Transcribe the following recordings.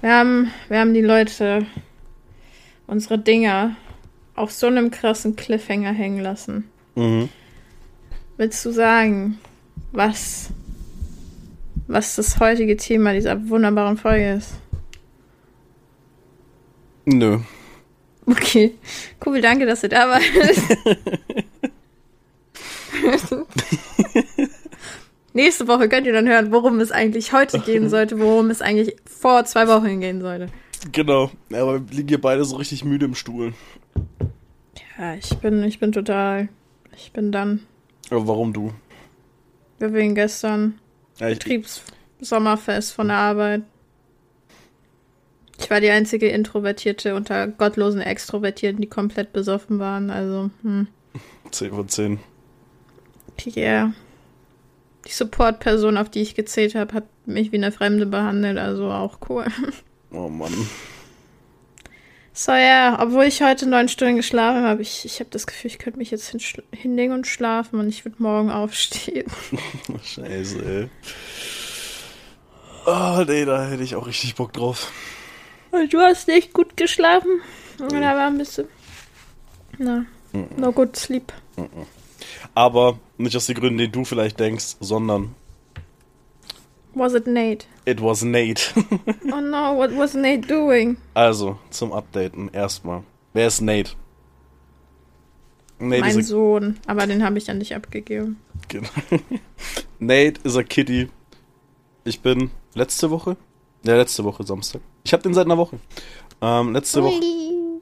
Wir haben, wir haben die Leute, unsere Dinger, auf so einem krassen Cliffhanger hängen lassen. Mhm. Willst du sagen, was, was das heutige Thema dieser wunderbaren Folge ist? Nö. Okay, cool, danke, dass du da warst. Nächste Woche könnt ihr dann hören, worum es eigentlich heute gehen sollte, worum es eigentlich vor zwei Wochen gehen sollte. Genau. Ja, aber wir liegen hier beide so richtig müde im Stuhl. Ja, ich bin, ich bin total, ich bin dann. Aber warum du? Wir wegen gestern Ja, ich, Betriebssommerfest von der Arbeit. Ich war die einzige Introvertierte unter gottlosen Extrovertierten, die komplett besoffen waren. Also, hm. 10 von 10. Yeah. Die Support-Person, auf die ich gezählt habe, hat mich wie eine Fremde behandelt, also auch cool. Oh Mann. So, ja, obwohl ich heute neun Stunden geschlafen habe, ich, ich habe das Gefühl, ich könnte mich jetzt hinlegen und schlafen und ich würde morgen aufstehen. Scheiße, ey. Oh, nee, da hätte ich auch richtig Bock drauf. Und du hast nicht gut geschlafen? Oder war ein bisschen. Na, no good sleep. Aber nicht aus den Gründen, die du vielleicht denkst, sondern Was it Nate? it was Nate. Oh no, what was Nate doing? also, zum Updaten erstmal. Wer ist Nate? Nate mein Sohn, aber den habe ich ja nicht abgegeben. genau. Nate ist a Kitty. Ich bin letzte Woche? Ja, letzte Woche Samstag. Ich habe den seit einer Woche. Ähm, letzte Woche.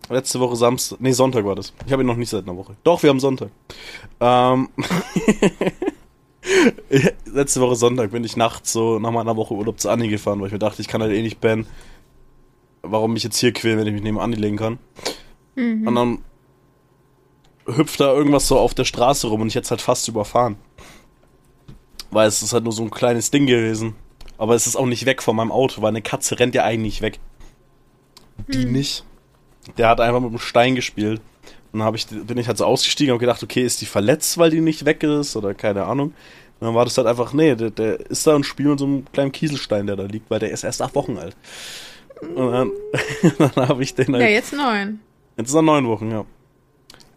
Letzte Woche Samstag, nee, Sonntag war das. Ich habe ihn noch nicht seit einer Woche. Doch, wir haben Sonntag. Ähm, letzte Woche Sonntag bin ich nachts so nach meiner Woche Urlaub zu Anni gefahren, weil ich mir dachte, ich kann halt eh nicht bannen. Warum mich jetzt hier quälen, wenn ich mich neben Anni legen kann? Und dann hüpft da irgendwas so auf der Straße rum und ich hätte halt fast überfahren. Weil es ist halt nur so ein kleines Ding gewesen. Aber es ist auch nicht weg von meinem Auto, weil eine Katze rennt ja eigentlich weg. Die nicht. Der hat einfach mit einem Stein gespielt. Und dann ich, bin ich halt so ausgestiegen und gedacht, okay, ist die verletzt, weil die nicht weg ist oder keine Ahnung. Und dann war das halt einfach, nee, der, der ist da und spielt mit so einem kleinen Kieselstein, der da liegt, weil der ist erst acht Wochen alt. Und dann, dann habe ich den halt Ja, jetzt neun. Jetzt ist er neun Wochen, ja.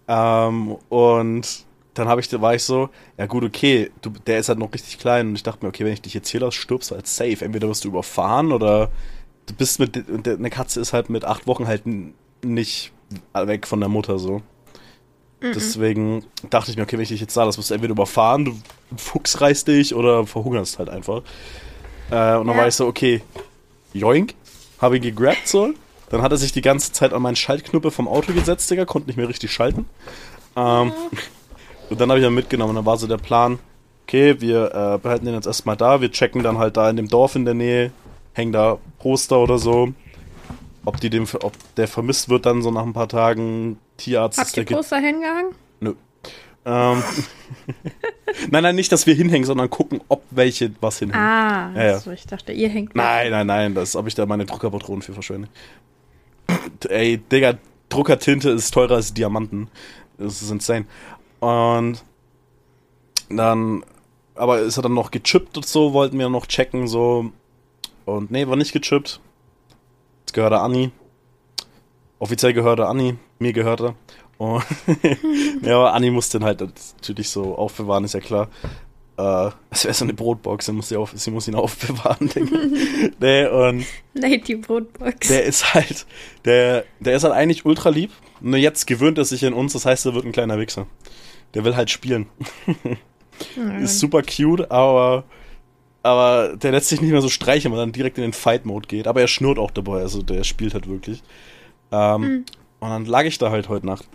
Ähm, und dann habe ich, war ich so, ja gut, okay, du, der ist halt noch richtig klein und ich dachte mir, okay, wenn ich dich jetzt hier lasse, stirbst du halt safe. Entweder wirst du überfahren oder du bist mit, eine Katze ist halt mit acht Wochen halt nicht weg von der Mutter so. Deswegen dachte ich mir, okay, wenn ich dich jetzt da lasse, wirst du entweder überfahren, du Fuchs reißt dich oder verhungerst halt einfach. Äh, und dann Ja. war ich so, okay, joink, habe ihn gegrabt so. Dann hat er sich die ganze Zeit an meinen Schaltknüppel vom Auto gesetzt, Digga, konnte nicht mehr richtig schalten. Ähm, und dann habe ich ihn mitgenommen. Dann war so der Plan, okay, wir äh, behalten den jetzt erstmal da, wir checken dann halt da in dem Dorf in der Nähe, hängen da Poster oder so. Ob, die dem, ob der vermisst wird dann so nach ein paar Tagen, Tierarzt Habt ihr Poster hingehangen? Nö. Ähm, nein, nein, nicht, dass wir hinhängen, sondern gucken, ob welche was hinhängen. Ah, Ja, ja. so, ich dachte, ihr hängt. Nein, nein, nein, das habe ich da meine Druckerpatronen für verschwendet. Ey, Digga, Druckertinte ist teurer als Diamanten. Das ist insane. Und dann, aber ist er dann noch gechippt und so, wollten wir noch checken, so. Und nee, war nicht gechippt. Jetzt gehört er Anni. Offiziell gehört er Anni, mir gehört er. Und ja, aber Anni muss den halt natürlich so aufbewahren, ist ja klar. Äh, es wäre so eine Brotbox, sie muss, sie, auf, sie muss ihn aufbewahren, Digga. nee, und Nate, die Brotbox. der ist halt, der, der ist halt eigentlich ultra lieb. Nur jetzt gewöhnt er sich in uns, das heißt, er wird ein kleiner Wichser. Der will halt spielen. Ist super cute, aber, aber der lässt sich nicht mehr so streichen, weil er dann direkt in den Fight-Mode geht. Aber er schnurrt auch dabei, also der spielt halt wirklich. Ähm, Und dann lag ich da halt heute Nacht.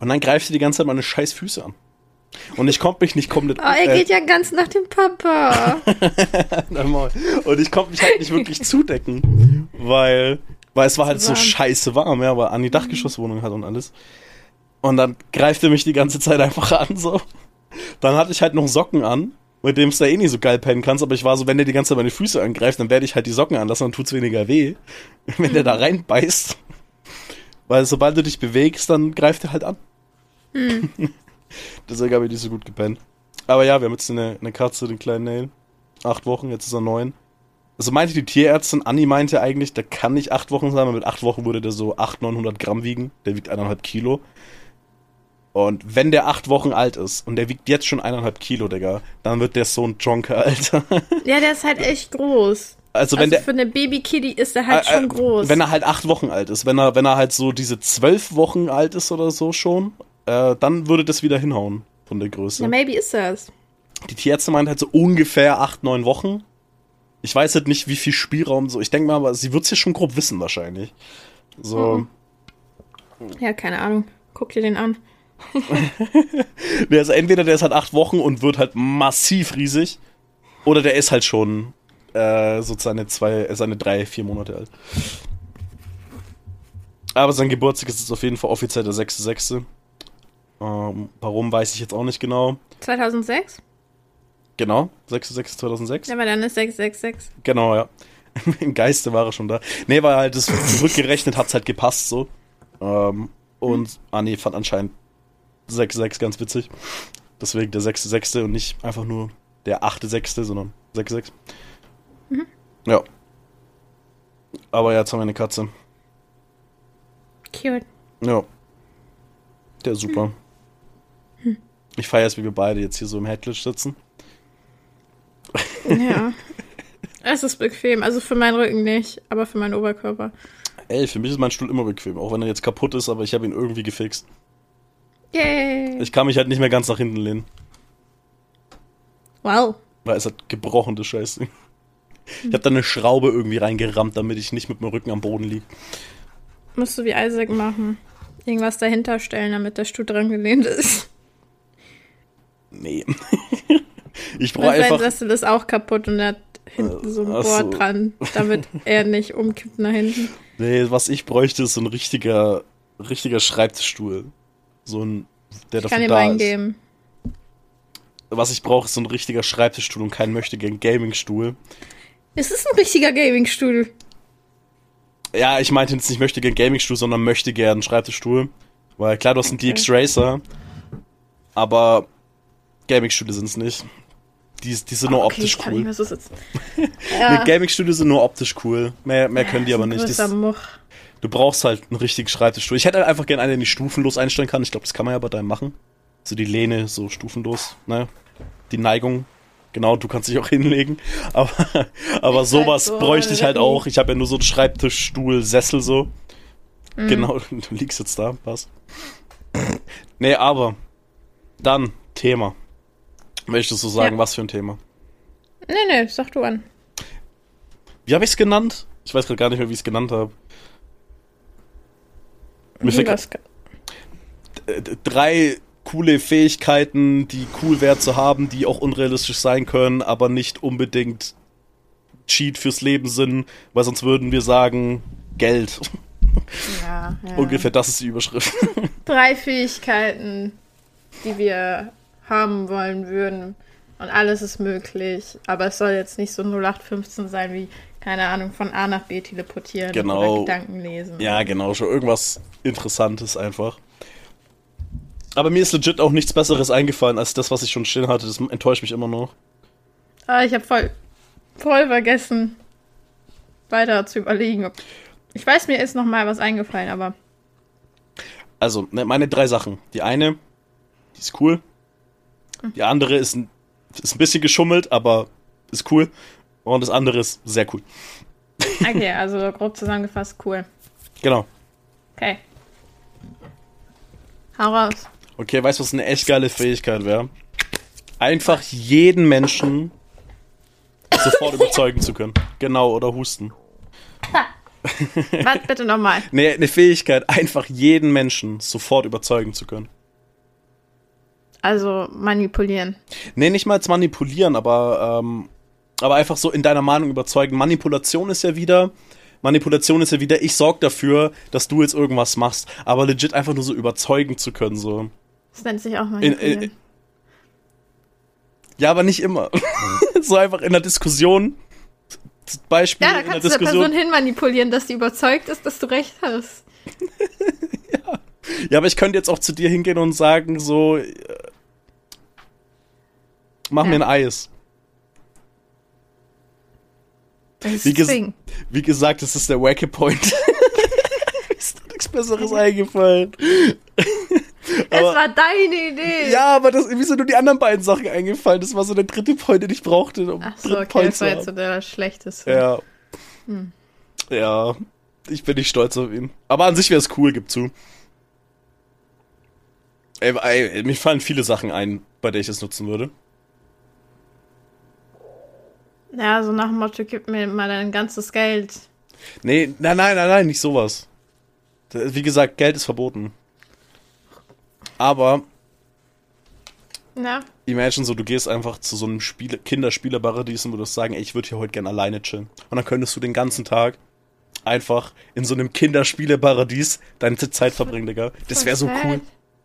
Und dann greift sie die ganze Zeit meine scheiß Füße an. Und ich konnte mich nicht komplett. Oh, er äh, geht ja ganz nach dem Papa. Und ich konnte mich halt nicht wirklich zudecken, weil, weil es war halt so scheiße warm, ja, weil Anni Dachgeschosswohnung hat und alles. Und dann greift er mich die ganze Zeit einfach an, so. Dann hatte ich halt noch Socken an, mit dem du da eh nicht so geil pennen kannst, aber ich war so, wenn der die ganze Zeit meine Füße angreift, dann werde ich halt die Socken anlassen, dann tut's weniger weh, wenn der da reinbeißt. Weil sobald du dich bewegst, dann greift er halt an. Deswegen habe ich nicht so gut gepennt. Aber ja, wir haben jetzt eine, eine Katze, den kleinen Nail. Acht Wochen, jetzt ist er neun. also meinte die Tierärztin, Anni meinte eigentlich, der kann nicht acht Wochen sein, weil mit acht Wochen würde der so 800, 900 Gramm wiegen. Der wiegt eineinhalb Kilo. Und wenn der acht Wochen alt ist und der wiegt jetzt schon eineinhalb Kilo, Digga, dann wird der so ein Jonker, Alter. Ja, der ist halt echt groß. Also wenn also der für eine Baby-Kitty ist er halt äh, schon groß. Wenn er halt acht Wochen alt ist, wenn er, wenn er halt so diese zwölf Wochen alt ist oder so schon, äh, dann würde das wieder hinhauen von der Größe. ja, maybe ist das. Die Tierärztin meint halt so ungefähr acht, neun Wochen. Ich weiß halt nicht, wie viel Spielraum so. Ich denke mal, aber sie wird es ja schon grob wissen wahrscheinlich. So. Mhm. Ja, keine Ahnung. Guck dir den an. Der ist entweder der ist halt acht Wochen und wird halt massiv riesig, oder der ist halt schon äh, so seine zwei, äh, seine drei, vier Monate alt. Aber sein Geburtstag ist jetzt auf jeden Fall offiziell der 6.6. Ähm, warum weiß ich jetzt auch nicht genau. 2006? Genau, 6.6.2006. Ja, aber dann ist 666. Genau, ja. Im Geiste war er schon da. Nee, weil halt das zurückgerechnet hat's halt gepasst so. Ähm, und Anni fand anscheinend 6-6 ganz witzig. Deswegen der 6.6. und nicht einfach nur der 8.6., sondern 6-6. Mhm. Ja. Aber ja, jetzt haben wir eine Katze. Cute. Ja. Der ist super. Ich feiere es, wie wir beide jetzt hier so im Headlish sitzen. Ja. es ist bequem. Also für meinen Rücken nicht, aber für meinen Oberkörper. Ey, für mich ist mein Stuhl immer bequem, auch wenn er jetzt kaputt ist, aber ich habe ihn irgendwie gefixt. Yay. Ich kann mich halt nicht mehr ganz nach hinten lehnen. wow. Weil es hat gebrochen, das Scheiße. Ich habe da eine Schraube irgendwie reingerammt, damit ich nicht mit dem Rücken am Boden liege. Musst du wie Isaac machen. Irgendwas dahinter stellen, damit der Stuhl dran gelehnt ist. Nee. ich brauche einfach. Sessel ist auch kaputt und er hat hinten so ein so. Board dran, damit er nicht umkippt nach hinten. Nee, was ich bräuchte, ist so ein richtiger, richtiger Schreibtischstuhl. So ein, der Ich kann ihm da einen ist. geben. Was ich brauche, ist so ein richtiger Schreibtischstuhl und kein möchte gern Gaming-Stuhl. Es ist ein richtiger Gaming-Stuhl. Ja, ich meinte jetzt nicht möchte gern Gaming-Stuhl, sondern möchte gern Schreibtischstuhl. Weil klar, du hast einen Okay. DX Racer, aber Gaming-Stühle sind es nicht. Die, die sind nur okay, optisch ich kann nicht cool. mehr so sitzen. Nee, Ja. Gaming-Stühle sind nur optisch cool. Mehr, mehr können die Ja, aber nicht. Much. Du brauchst halt einen richtigen Schreibtischstuhl. Ich hätte halt einfach gerne einen, den ich stufenlos einstellen kann. Ich glaube, das kann man ja bei deinem machen. So die Lehne so stufenlos, ne? Die Neigung. Genau, du kannst dich auch hinlegen. Aber, aber sowas halt so, bräuchte ich halt auch. Ich habe ja nur so einen Schreibtischstuhl, Sessel so. Mhm. Genau, du liegst jetzt da, passt. nee, aber dann Thema. Möchtest du sagen, Ja. was für ein Thema? Nee, nee, sag du an. Wie habe ich es genannt? Ich weiß gerade gar nicht mehr, wie ich es genannt habe. Mir äh, drei coole Fähigkeiten, die cool wäre zu haben, die auch unrealistisch sein können, aber nicht unbedingt Cheat fürs Leben sind, weil sonst würden wir sagen Geld. Ja, ja. Ungefähr das ist die Überschrift. Drei Fähigkeiten, die wir haben wollen würden. Und alles ist möglich. Aber es soll jetzt nicht so 0815 sein wie, keine Ahnung, von A nach B teleportieren Genau. oder Gedanken lesen. ja, genau, schon irgendwas Interessantes einfach. Aber mir ist legit auch nichts Besseres eingefallen als das, was ich schon stehen hatte. Das enttäuscht mich immer noch. Aber ich habe voll, voll vergessen, weiter zu überlegen. Ob ich weiß, mir ist noch mal was eingefallen, aber Also, ne, meine drei Sachen. Die eine, die ist cool. Die andere ist ein, ist ein bisschen geschummelt, aber ist cool. Und das andere ist sehr cool. okay, also grob zusammengefasst, cool. Genau. Okay. Hau raus. Okay, weißt du, was eine echt geile Fähigkeit wäre? Einfach jeden Menschen sofort überzeugen zu können. Genau, oder husten. Warte bitte nochmal. Nee, eine Fähigkeit, einfach jeden Menschen sofort überzeugen zu können. Also manipulieren. Nee, nicht mal als manipulieren, aber, ähm, aber einfach so in deiner Meinung überzeugen. Manipulation ist ja wieder, Manipulation ist ja wieder, ich sorg dafür, dass du jetzt irgendwas machst. Aber legit einfach nur so überzeugen zu können, so. Das nennt sich auch In, manipulieren. in, ja, aber nicht immer. so einfach in der Diskussion. Beispiel ja, da in der kannst du der. Person hinmanipulieren, dass die überzeugt ist, dass du recht hast. Ja, aber ich könnte jetzt auch zu dir hingehen und sagen, so, äh, mach Ja. mir ein Eis. Wie, ges wie, gesagt, das ist der Wacky Point. ist doch nichts Besseres eingefallen. es war deine Idee. Ja, aber das, wie sind nur die anderen beiden Sachen eingefallen? Das war so der dritte Point, den ich brauchte. Um Ach so, okay, Point das war jetzt so der schlechteste. Ja. Hm. Ja, ich bin nicht stolz auf ihn. Aber an sich wäre es cool, gib zu. Ey, ey, mir fallen viele Sachen ein, bei denen ich es nutzen würde. Ja, so nach dem Motto, gib mir mal dein ganzes Geld. Nee, nein, nein, nein, nein, nicht sowas. Wie gesagt, Geld ist verboten. Aber. Ja. Imagine so, du gehst einfach zu so einem Spiele Kinderspielerparadies und würdest sagen, ey, ich würde hier heute gerne alleine chillen. Und dann könntest du den ganzen Tag einfach in so einem Kinderspielerparadies deine Zeit verbringen, Digga. Das wäre so cool.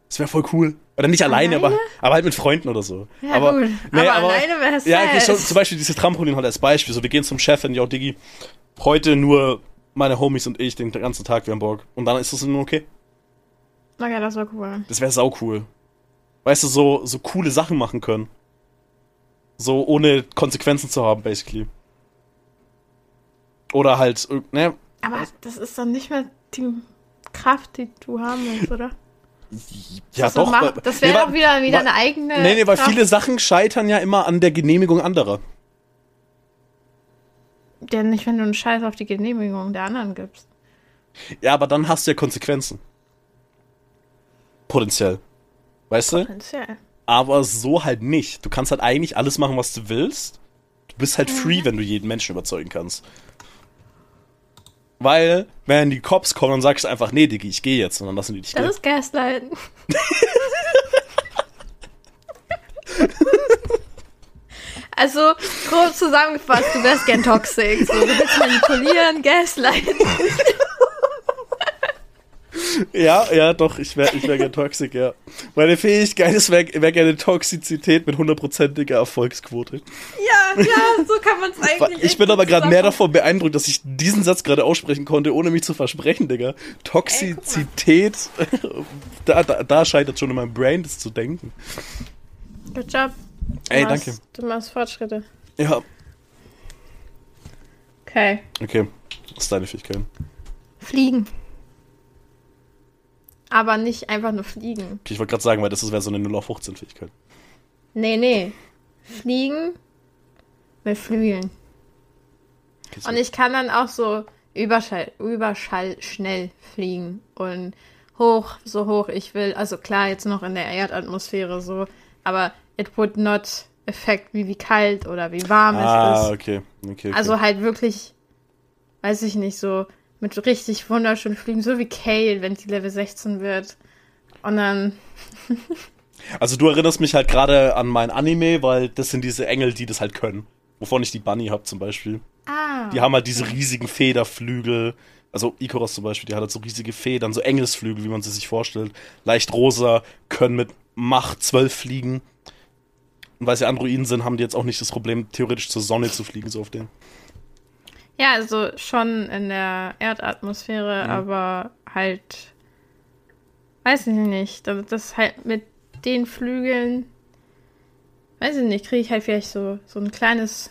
Das wäre voll cool. Oder nicht alleine, alleine? Aber, aber halt mit Freunden oder so. Ja, aber, gut. Nee, aber, aber alleine wäre es Ja, okay, schon, zum Beispiel dieses Trampolin halt als Beispiel. So, wir gehen zum Chef und ja, Diggi, heute nur meine Homies und ich den ganzen Tag, wir haben Bock. Und dann ist das nur okay. Okay, das wäre cool. Das wäre sau cool. Weißt du, so, so coole Sachen machen können. So ohne Konsequenzen zu haben, basically. Oder halt, ne? Aber das ist dann nicht mehr die Kraft, die du haben willst, oder? Ja, das doch. Macht, das wäre nee, doch wieder, wieder eine eigene. Nee, nee, weil Kraft. viele Sachen scheitern ja immer an der Genehmigung anderer. Ja, nicht, wenn du einen Scheiß auf die Genehmigung der anderen gibst. Ja, aber dann hast du ja Konsequenzen. Potenziell. Weißt du? Potenziell. Aber so halt nicht. Du kannst halt eigentlich alles machen, was du willst. Du bist halt free, mhm. wenn du jeden Menschen überzeugen kannst. Weil, wenn die Cops kommen, dann sagst du einfach, nee, Diggi, ich gehe jetzt. Und dann lassen die dich Das gehen. ist Gaslighten. also, grob zusammengefasst, du wärst gern toxic. So, du willst manipulieren, Gaslighten. Ja, ja, doch, ich wäre ich wär gerne toxic, ja. Meine Fähigkeit ist, wäre wär gerne Toxizität mit hundertprozentiger Erfolgsquote. Ja, ja, so kann man es eigentlich. Ich bin aber gerade mehr davon beeindruckt, dass ich diesen Satz gerade aussprechen konnte, ohne mich zu versprechen, Digga. Toxizität, Ey, da, da, da scheitert schon in meinem Brain, das zu denken. Good job. Du Ey, machst, danke. Du machst Fortschritte. Ja. Okay. Okay, was ist deine Fähigkeit? Fliegen. Aber nicht einfach nur fliegen. Okay, ich wollte gerade sagen, weil das wäre so eine 0 auf 15 Fähigkeit. Nee, nee. Fliegen mit Flügeln. Okay, und ich kann dann auch so Überschall, Überschall schnell fliegen und hoch, so hoch ich will. Also klar, jetzt noch in der Erdatmosphäre so, aber it would not affect me, wie kalt oder wie warm ah, es ist. Ah, okay. okay. Okay, Also halt wirklich, weiß ich nicht, so mit richtig wunderschönen Flügen, so wie Kale, wenn sie Level 16 wird. Und dann. also du erinnerst mich halt gerade an mein Anime, weil das sind diese Engel, die das halt können. Wovon ich die Bunny habe zum Beispiel. Ah. Die haben halt diese riesigen Federflügel. Also Ikoros zum Beispiel, die hat halt so riesige Federn, so Engelsflügel, wie man sie sich vorstellt. Leicht rosa, können mit Macht 12 fliegen. Und weil sie Androiden sind, haben die jetzt auch nicht das Problem, theoretisch zur Sonne zu fliegen, so auf den. Ja, also schon in der Erdatmosphäre, mhm. aber halt, weiß ich nicht, das halt mit den Flügeln, weiß ich nicht, kriege ich halt vielleicht so, so ein kleines,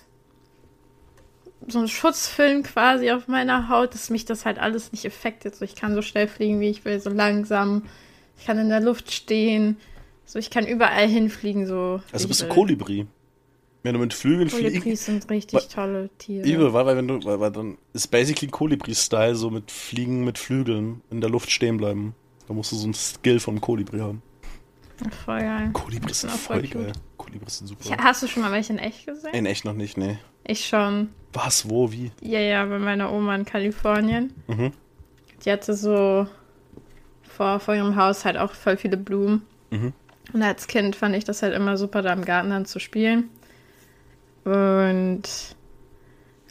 so ein Schutzfilm quasi auf meiner Haut, dass mich das halt alles nicht effektet. So, ich kann so schnell fliegen, wie ich will, so langsam. Ich kann in der Luft stehen. So, ich kann überall hinfliegen, so. Also bist du Kolibri. Wenn du mit Flügeln fliegst. Kolibris sind richtig tolle Tiere. Übel, weil, weil, wenn du, weil, weil dann ist basically Kolibri-Style, so mit Fliegen mit Flügeln in der Luft stehen bleiben. Da musst du so ein Skill vom Kolibri haben. Voll geil. Kolibris sind voll, voll geil. Kolibris sind super. Ja, hast du schon mal welche in echt gesehen? In echt noch nicht, nee. Ich schon. Was, wo, wie? Ja, ja, bei meiner Oma in Kalifornien. Mhm. Die hatte so vor, vor ihrem Haus halt auch voll viele Blumen. Mhm. Und als Kind fand ich das halt immer super, da im Garten dann zu spielen. Und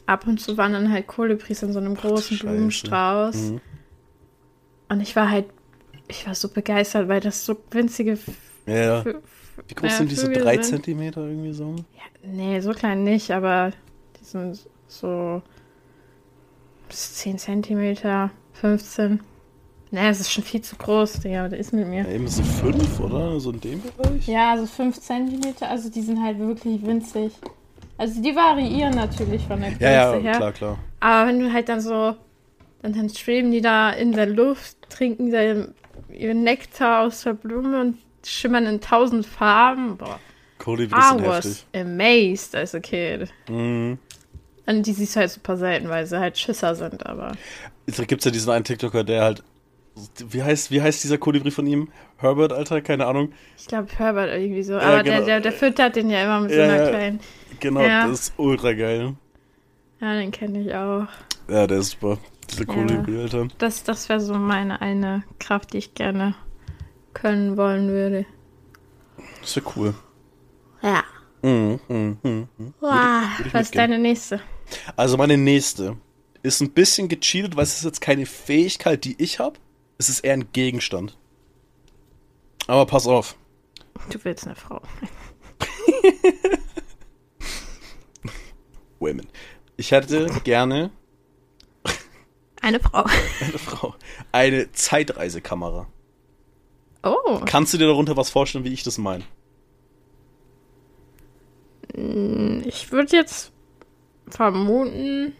ab und zu waren dann halt Kolibris in so einem großen Ach, Blumenstrauß. Mhm. Und ich war halt, ich war so begeistert, weil das so winzige. Ja, Wie groß äh, sind die so? Drei Zentimeter irgendwie so? Ja, nee, so klein nicht, aber die sind so bis 10 Zentimeter, 15. Nee, es ist schon viel zu groß, Digga, der ist mit mir. Ja, eben so 5, oder? So in dem Bereich? Ja, so 5 Zentimeter, also die sind halt wirklich winzig. Also die variieren natürlich von der Größe Ja, ja, her. klar, klar. Aber wenn du halt dann so, dann, dann schweben die da in der Luft, trinken da ihren Nektar aus der Blume und schimmern in tausend Farben. Boah. Kolibris I sind was heftig. amazed as a kid. Mhm. Und die siehst du halt super selten, weil sie halt Schisser sind, aber. Da gibt's ja diesen einen TikToker, der halt. Wie heißt, wie heißt dieser Kolibri von ihm? Herbert, Alter? Keine Ahnung. Ich glaube Herbert irgendwie so. Aber der, genau. der, der füttert den ja immer mit so Ja, einer ja. kleinen. Genau, Ja. das ist ultra geil. Ja, den kenne ich auch. Ja, der ist super. Dieser Kolibri, Alter. Das, das wäre so meine eine Kraft, die ich gerne können wollen würde. Das wäre cool. Ja. Mhm, mhm, mhm. mhm. Wow. würd ich Was ist deine nächste? Also meine nächste ist ein bisschen gecheatet, weil es ist jetzt keine Fähigkeit, die ich habe. Es ist eher ein Gegenstand. Aber pass auf. Du willst eine Frau. Women. Ich hätte gerne Eine Frau. eine Frau. Eine Zeitreisekamera. Oh. Kannst du dir darunter was vorstellen, wie ich das meine? Ich würde jetzt vermuten,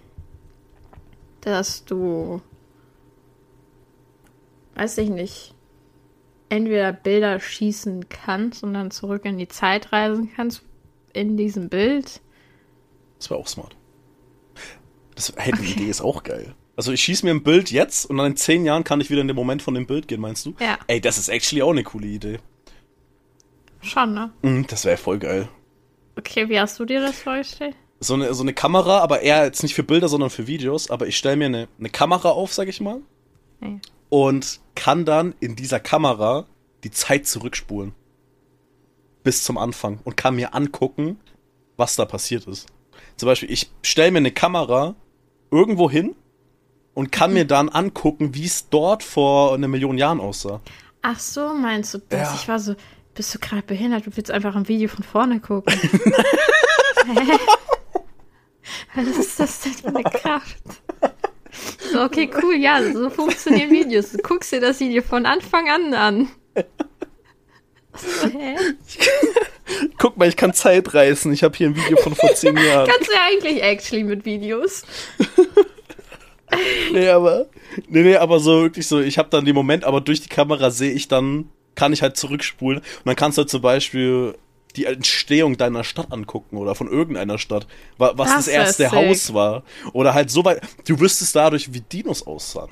dass du, weiß ich nicht, entweder Bilder schießen kannst und dann zurück in die Zeit reisen kannst in diesem Bild. Das wäre auch smart. Das, hey, die Idee ist auch geil. Also ich schieße mir ein Bild jetzt und dann in zehn Jahren kann ich wieder in den Moment von dem Bild gehen, meinst du? Ja. Ey, das ist actually auch eine coole Idee. Schon, ne? Mhm, das wäre voll geil. Okay, wie hast du dir das vorgestellt? So eine, so eine Kamera, aber eher jetzt nicht für Bilder, sondern für Videos. Aber ich stelle mir eine, eine Kamera auf, sag ich mal. Ja. Und kann dann in dieser Kamera die Zeit zurückspulen. Bis zum Anfang. Und kann mir angucken, was da passiert ist. Zum Beispiel, ich stelle mir eine Kamera irgendwo hin und kann mir dann angucken, wie es dort vor einer Million Jahren aussah. Ach so, meinst du das? Ja. Ich war so, bist du gerade behindert? Du willst einfach ein Video von vorne gucken. Hä? Was ist das denn für eine Kraft? So, okay, cool, ja, so funktionieren Videos. Du guckst dir das Video von Anfang an an. So, hä? Guck mal, ich kann Zeit reißen. Ich habe hier ein Video von vor zehn Jahren. Kannst du ja eigentlich actually mit Videos. Nee, aber. Nee, nee, aber so wirklich so, ich habe dann den Moment, aber durch die Kamera sehe ich dann, kann ich halt zurückspulen. Und dann kannst du halt zum Beispiel die Entstehung deiner Stadt angucken oder von irgendeiner Stadt. wa- Was Das das, erste. Haus war. Oder halt so weit. Du wüsstest dadurch, wie Dinos aussahen.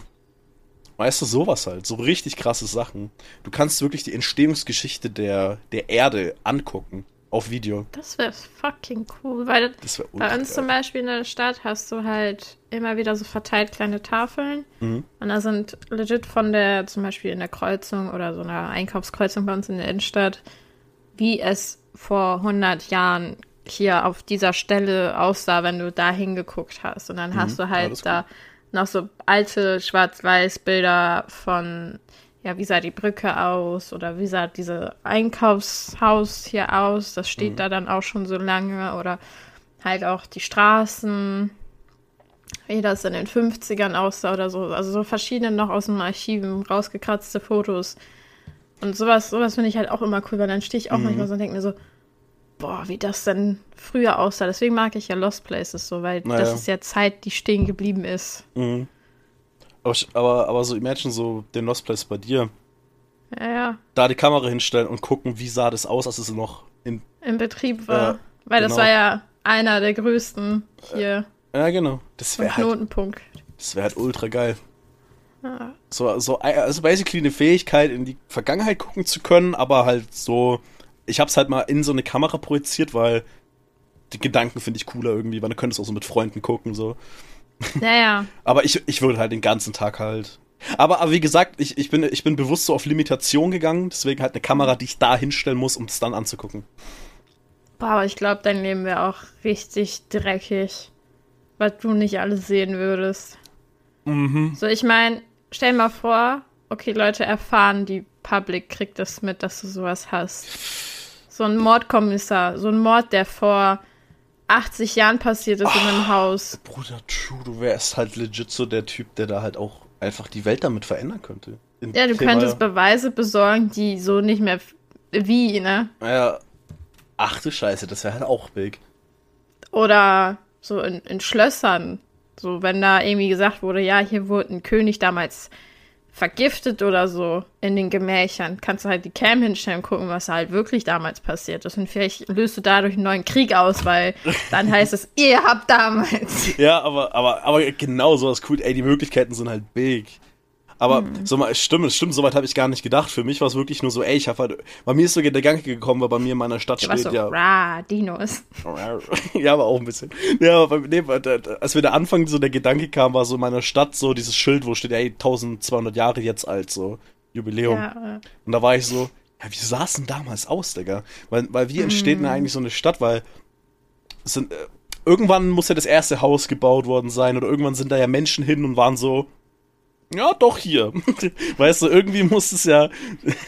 Weißt du, sowas halt. So richtig krasse Sachen. Du kannst wirklich die Entstehungsgeschichte der, der Erde angucken. Auf Video. Das wäre fucking cool, weil Bei uns zum Beispiel in der Stadt hast du halt immer wieder so verteilt kleine Tafeln. Mhm. Und da sind legit von der, zum Beispiel in der Kreuzung oder so einer Einkaufskreuzung bei uns in der Innenstadt, wie es vor 100 Jahren hier auf dieser Stelle aussah, wenn du da hingeguckt hast. Und dann hast du halt da noch so alte Schwarz-Weiß-Bilder von, ja, wie sah die Brücke aus oder wie sah diese Einkaufshaus hier aus. Das steht Mhm. da dann auch schon so lange oder halt auch die Straßen, wie das in den 50ern aussah oder so. Also so verschiedene noch aus dem Archiven rausgekratzte Fotos. Und sowas, sowas finde ich halt auch immer cool, weil dann stehe ich auch Mhm. manchmal so und denke mir so, boah, wie das denn früher aussah. Deswegen mag ich ja Lost Places so, weil Naja. das ist ja Zeit, die stehen geblieben ist. Mhm. Aber, aber, aber so imagine so den Lost Place bei dir. Ja, ja, Da die Kamera hinstellen und gucken, wie sah das aus, als es noch in. im Betrieb war. Ja, weil das genau. war ja einer der größten hier Ja, genau. Das wäre halt, Knotenpunkt. das wär halt ultra geil. So, so, also basically eine Fähigkeit, in die Vergangenheit gucken zu können, aber halt so. Ich hab's halt mal in so eine Kamera projiziert, weil die Gedanken finde ich cooler irgendwie, weil du könntest auch so mit Freunden gucken, so. Naja, Aber ich, ich würde halt den ganzen Tag halt. Aber, aber wie gesagt, ich, ich, bin, ich bin bewusst so auf Limitation gegangen, deswegen halt eine Kamera, die ich da hinstellen muss, um es dann anzugucken. boah, aber ich glaube, dein Leben wäre auch richtig dreckig, weil du nicht alles sehen würdest. Mhm. So, ich meine, stell mal vor, okay, Leute erfahren, die Public kriegt das mit, dass du sowas hast. So ein Mordkommissar, so ein Mord, der vor 80 Jahren passiert ist in einem Haus. Bruder, true, du wärst halt legit so der Typ, der da halt auch einfach die Welt damit verändern könnte. In Ja, du Thema- könntest Beweise besorgen, die so nicht mehr wie, ne? Ja. Ach du Scheiße, das wäre halt auch big. Oder so in, in Schlössern. So, wenn da irgendwie gesagt wurde, ja, hier wurde ein König damals vergiftet oder so in den Gemächern, kannst du halt die Cam hinstellen und gucken, was halt wirklich damals passiert ist. Und vielleicht löst du dadurch einen neuen Krieg aus, weil dann heißt es, ihr habt damals. Ja, aber, aber, aber genau sowas cool. Ey, die Möglichkeiten sind halt big. Aber hm. so mal, stimmt, stimmt, soweit habe ich gar nicht gedacht. Für mich war es wirklich nur so, ey, ich habe halt, bei mir ist so der Gedanke gekommen, weil bei mir in meiner Stadt du steht so, ja. Rah, Dinos. ja, aber auch ein bisschen. Ja, aber nee, als wir da anfangen, so der Gedanke kam, war so in meiner Stadt so dieses Schild, wo steht, ey, 1200 Jahre jetzt alt, so Jubiläum. Ja. Und da war ich so, ja, wie sah es denn damals aus, Digga? Weil, weil wie entsteht mm. denn eigentlich so eine Stadt? Weil es sind, äh, irgendwann muss ja das erste Haus gebaut worden sein oder irgendwann sind da ja Menschen hin und waren so, ja, doch hier. weißt du, irgendwie muss es ja.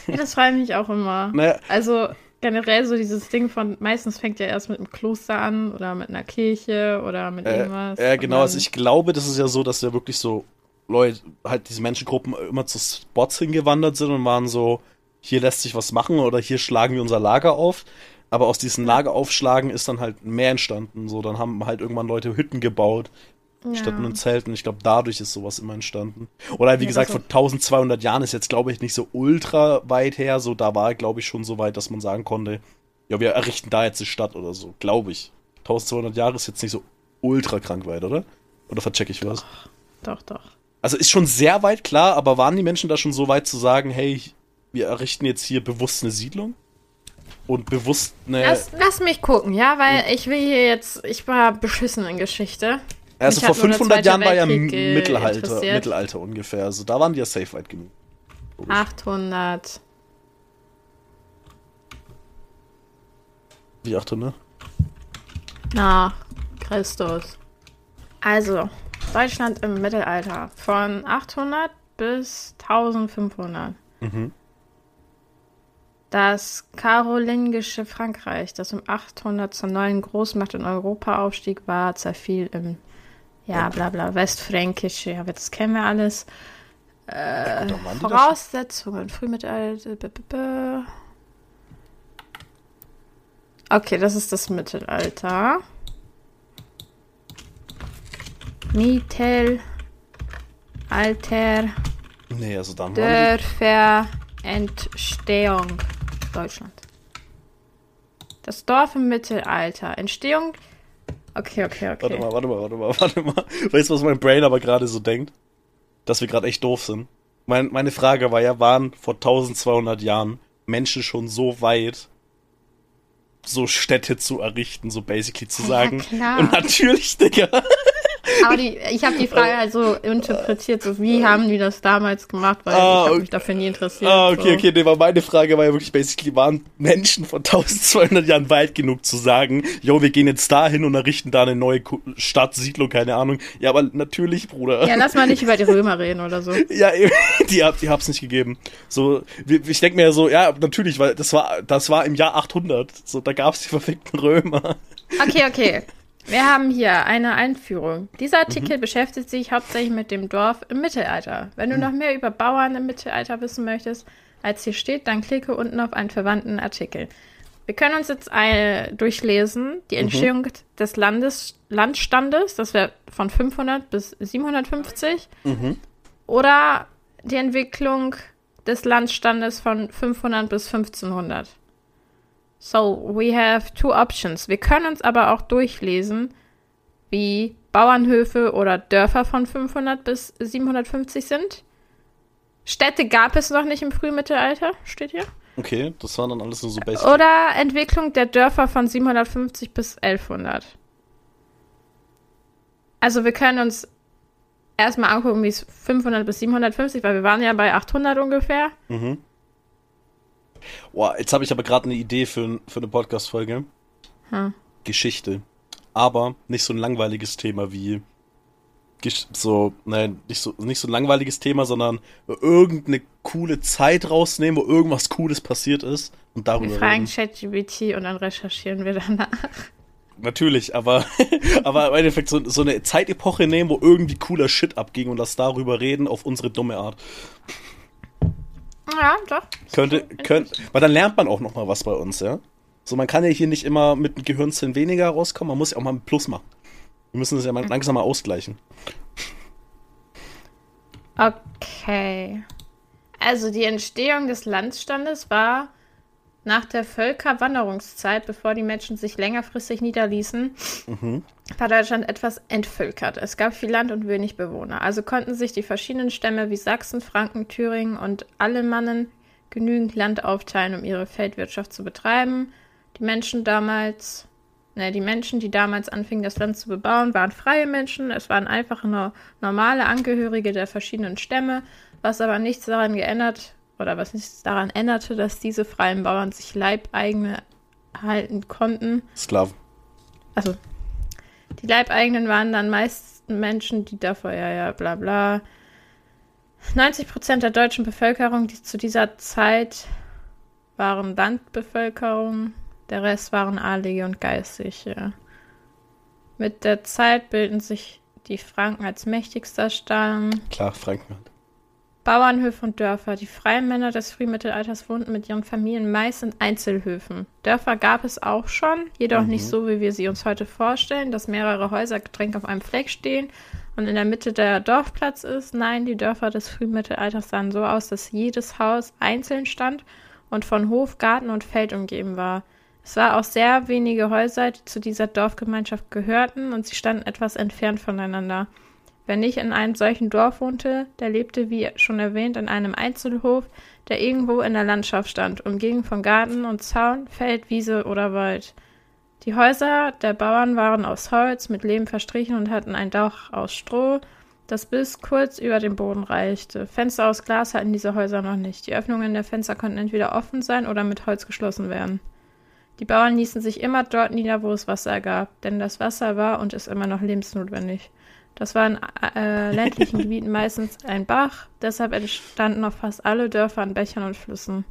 das freut mich auch immer. Naja. Also generell so dieses Ding von, meistens fängt ja erst mit einem Kloster an oder mit einer Kirche oder mit äh, irgendwas. Ja, genau. Also ich glaube, das ist ja so, dass ja wirklich so Leute, halt diese Menschengruppen immer zu Spots hingewandert sind und waren so, hier lässt sich was machen oder hier schlagen wir unser Lager auf. Aber aus diesen Lageraufschlagen ist dann halt mehr entstanden. So, dann haben halt irgendwann Leute Hütten gebaut, ja. statt nur Zelten. Ich glaube, dadurch ist sowas immer entstanden. Oder wie ja, gesagt, vor 1200 Jahren ist jetzt, glaube ich, nicht so ultra weit her. So, da war, glaube ich, schon so weit, dass man sagen konnte, ja, wir errichten da jetzt eine Stadt oder so. Glaube ich. 1200 Jahre ist jetzt nicht so ultra krank weit, oder? Oder verchecke ich was? Doch, doch. Also ist schon sehr weit klar, aber waren die Menschen da schon so weit zu sagen, hey, wir errichten jetzt hier bewusst eine Siedlung? Und bewusst eine. Lass, lass mich gucken, ja, weil ich will hier jetzt. Ich war beschissen in Geschichte. Also vor 500 Jahren war ja Mittelalter, Mittelalter ungefähr. Also da waren die ja safe weit genug. 800. Wie 800? Nach Christus. Also, Deutschland im Mittelalter. Von 800 bis 1500. Mhm. Das karolingische Frankreich, das um 800 zur neuen Großmacht in Europa aufstieg, war, zerfiel im ja, bla bla, Westfränkisch, ja, das kennen wir alles. Äh, ja, Voraussetzungen, Frühmittelalter. Okay, das ist das Mittelalter. Mittelalter. Nee, also dann Dörfer Entstehung Deutschland. Das Dorf im Mittelalter. Entstehung Okay, okay, okay. Warte mal, warte mal, warte mal, warte mal. Weißt du, was mein Brain aber gerade so denkt? Dass wir gerade echt doof sind. Mein, meine Frage war ja, waren vor 1200 Jahren Menschen schon so weit, so Städte zu errichten, so basically zu sagen? Ja, klar. Und natürlich, Digga. Aber die, ich habe die Frage halt so interpretiert, so wie haben die das damals gemacht, weil ah, ich habe mich dafür nie interessiert. Ah, okay, so. okay, nee, war meine Frage war ja wirklich basically, waren Menschen vor 1200 Jahren weit genug zu sagen, yo, wir gehen jetzt dahin und errichten da eine neue Stadt, Siedlung, keine Ahnung. Ja, aber natürlich, Bruder. Ja, lass mal nicht über die Römer reden oder so. ja, die, hab, die hab's nicht gegeben. So, ich denke mir so, ja, natürlich, weil das war, das war im Jahr 800. So, da gab's die verfickten Römer. Okay, okay. Wir haben hier eine Einführung. Dieser Artikel mhm. beschäftigt sich hauptsächlich mit dem Dorf im Mittelalter. Wenn du mhm. noch mehr über Bauern im Mittelalter wissen möchtest, als hier steht, dann klicke unten auf einen verwandten Artikel. Wir können uns jetzt eine durchlesen, die mhm. Entstehung mhm. des Landes, Landstandes, das wäre von 500 bis 750, mhm. oder die Entwicklung des Landstandes von 500 bis 1500. So, we have two options. Wir können uns aber auch durchlesen, wie Bauernhöfe oder Dörfer von 500 bis 750 sind. Städte gab es noch nicht im Frühmittelalter, steht hier. Okay, das waren dann alles nur so basic. Oder Entwicklung der Dörfer von 750 bis 1100. Also wir können uns erstmal angucken, wie es 500 bis 750, weil wir waren ja bei 800 ungefähr. Mhm. Boah, jetzt habe ich aber gerade eine Idee für, für eine Podcast-Folge. Hm. Geschichte. Aber nicht so ein langweiliges Thema wie so, nein, nicht so, nicht so ein langweiliges Thema, sondern irgendeine coole Zeit rausnehmen, wo irgendwas Cooles passiert ist und darüber Wir fragen ChatGPT und dann recherchieren wir danach. Natürlich, aber, aber im Endeffekt so, so eine Zeitepoche nehmen, wo irgendwie cooler Shit abging und das darüber reden auf unsere dumme Art. Ja, doch. Könnte, könnte, weil dann lernt man auch noch mal was bei uns, ja? So, man kann ja hier nicht immer mit einem Gehirnzellen weniger rauskommen, man muss ja auch mal ein Plus machen. Wir müssen das ja mal langsam mal ausgleichen. Okay. Also die Entstehung des Landstandes war nach der Völkerwanderungszeit, bevor die Menschen sich längerfristig niederließen, mhm. war Deutschland etwas entvölkert. Es gab viel Land und wenig Bewohner. Also konnten sich die verschiedenen Stämme wie Sachsen, Franken, Thüringen und Alemannen genügend Land aufteilen, um ihre Feldwirtschaft zu betreiben. Die Menschen damals, ne, die Menschen, die damals anfingen, das Land zu bebauen, waren freie Menschen. Es waren einfach nur normale Angehörige der verschiedenen Stämme, was aber nichts daran geändert oder was nichts daran änderte, dass diese freien Bauern sich Leibeigene halten konnten. Sklaven. Also, die Leibeigenen waren dann meist Menschen, die davor, ja, ja, bla bla. 90 Prozent der deutschen Bevölkerung, die zu dieser Zeit waren Landbevölkerung, der Rest waren Adlige und Geistliche. Mit der Zeit bilden sich die Franken als mächtigster Stamm. Klar, Franken. Bauernhöfe und Dörfer. Die freien Männer des Frühmittelalters wohnten mit ihren Familien meist in Einzelhöfen. Dörfer gab es auch schon, jedoch mhm. nicht so, wie wir sie uns heute vorstellen, dass mehrere Häuser gedrängt auf einem Fleck stehen und in der Mitte der Dorfplatz ist. Nein, die Dörfer des Frühmittelalters sahen so aus, dass jedes Haus einzeln stand und von Hof, Garten und Feld umgeben war. Es war auch sehr wenige Häuser, die zu dieser Dorfgemeinschaft gehörten und sie standen etwas entfernt voneinander. Wer nicht in einem solchen Dorf wohnte, der lebte, wie schon erwähnt, in einem Einzelhof, der irgendwo in der Landschaft stand, umgeben von Garten und Zaun, Feld, Wiese oder Wald. Die Häuser der Bauern waren aus Holz mit Lehm verstrichen und hatten ein Dach aus Stroh, das bis kurz über den Boden reichte. Fenster aus Glas hatten diese Häuser noch nicht. Die Öffnungen der Fenster konnten entweder offen sein oder mit Holz geschlossen werden. Die Bauern ließen sich immer dort nieder, wo es Wasser gab, denn das Wasser war und ist immer noch lebensnotwendig. Das war in äh, ländlichen Gebieten meistens ein Bach, deshalb entstanden noch fast alle Dörfer an Bächern und Flüssen.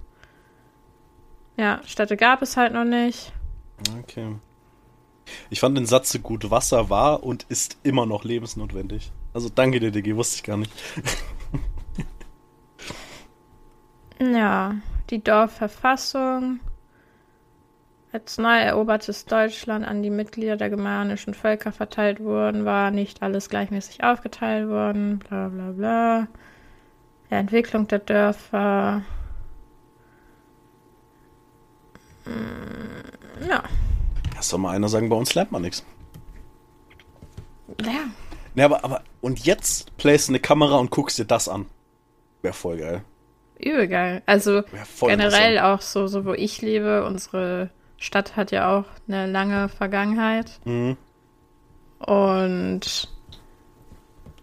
Ja, Städte gab es halt noch nicht. Okay. Ich fand den Satz so gut. Wasser war und ist immer noch lebensnotwendig. Also danke dir, Digi, wusste ich gar nicht. ja, die Dorfverfassung als neu erobertes Deutschland an die Mitglieder der germanischen Völker verteilt wurden, war nicht alles gleichmäßig aufgeteilt worden, bla bla bla. Die Entwicklung der Dörfer. Hm, ja. Das soll mal einer sagen, bei uns lernt man nichts. Ja. Ne, aber, aber, und jetzt playst du eine Kamera und guckst dir das an. Wäre voll geil. Übel geil. Also generell auch so, so, wo ich lebe, unsere Stadt hat ja auch eine lange Vergangenheit. Mhm. Und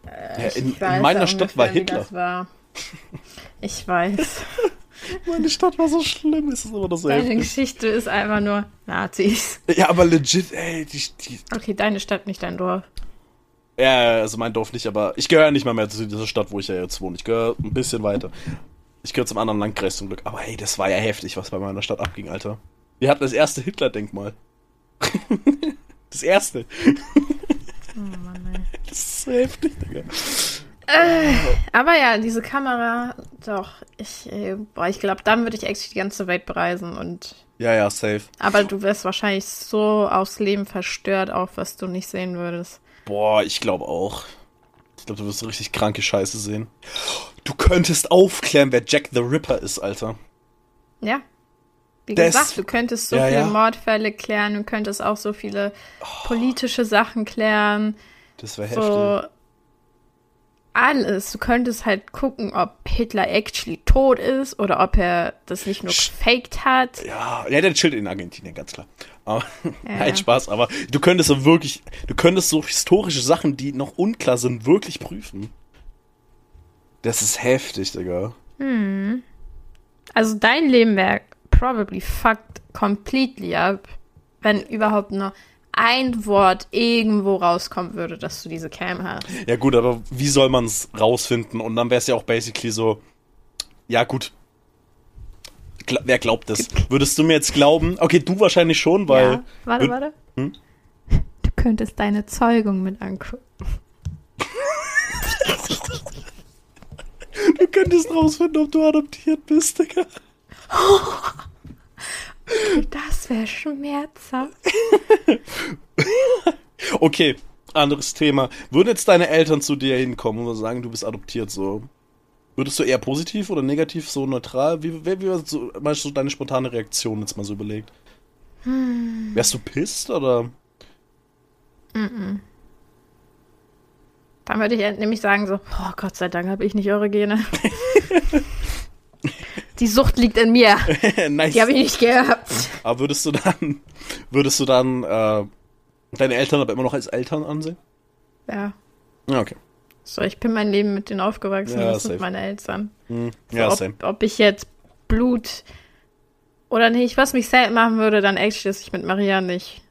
äh, ja, in, in, meiner Stadt war Hitler. War. Ich weiß. Meine Stadt war so schlimm, ist es aber das Deine heftig. Geschichte ist einfach nur Nazis. Ja, aber legit, ey. Die, die okay, deine Stadt, nicht dein Dorf. Ja, also mein Dorf nicht, aber ich gehöre nicht mal mehr zu dieser Stadt, wo ich ja jetzt wohne. Ich gehöre ein bisschen weiter. Ich gehöre zum anderen Landkreis zum Glück. Aber hey, das war ja heftig, was bei meiner Stadt abging, Alter. Wir hatten das erste Hitler-Denkmal. das erste. Oh Mann, ey. Das ist so heftig, Digga. Äh, aber ja, diese Kamera, doch, ich, äh, boah, ich glaube, dann würde ich echt die ganze Welt bereisen und. Ja, ja, safe. Aber du wärst wahrscheinlich so aufs Leben verstört, auch was du nicht sehen würdest. Boah, ich glaube auch. Ich glaube, du wirst richtig kranke Scheiße sehen. Du könntest aufklären, wer Jack the Ripper ist, Alter. Ja, wie Des gesagt, du könntest so ja, viele ja. Mordfälle klären, du könntest auch so viele oh. politische Sachen klären. Das wäre so heftig. Alles. Du könntest halt gucken, ob Hitler actually tot ist oder ob er das nicht nur gefaked hat. Ja, ja, der chillt in Argentinien, ganz klar. Aber, ja. Nein, Spaß, aber du könntest so wirklich, du könntest so historische Sachen, die noch unklar sind, wirklich prüfen. Das ist heftig, Digga. Hm. Also dein Leben wäre probably fucked completely up, wenn überhaupt nur ein Wort irgendwo rauskommen würde, dass du diese Cam hast. Ja gut, aber wie soll man es rausfinden? Und dann wäre es ja auch basically so, ja gut, Gla wer glaubt das? Würdest du mir jetzt glauben? Okay, du wahrscheinlich schon, weil... Ja, warte, warte. Hm? Du könntest deine Zeugung mit angucken. du könntest rausfinden, ob du adoptiert bist, Digga. Das wäre schmerzhaft. Okay, anderes Thema. Würden jetzt deine Eltern zu dir hinkommen und sagen, du bist adoptiert so? Würdest du eher positiv oder negativ, so neutral? Wie, wie, wie so, meinst du deine spontane Reaktion jetzt mal so überlegt? Hm. Wärst du pisst oder? Mm, -mm. Dann würde ich nämlich sagen so, oh Gott sei Dank habe ich nicht eure Gene. Die Sucht liegt in mir. nice. Die habe ich nicht gehabt. Aber würdest du dann, würdest du dann äh, deine Eltern aber immer noch als Eltern ansehen? Ja. Ja, okay. So, ich bin mein Leben mit denen aufgewachsen, ja, das safe. sind meine Eltern. Hm. Ja, so, ob, ob, ich jetzt Blut oder nicht, was mich sad machen würde, dann echt, dass ich mit Maria nicht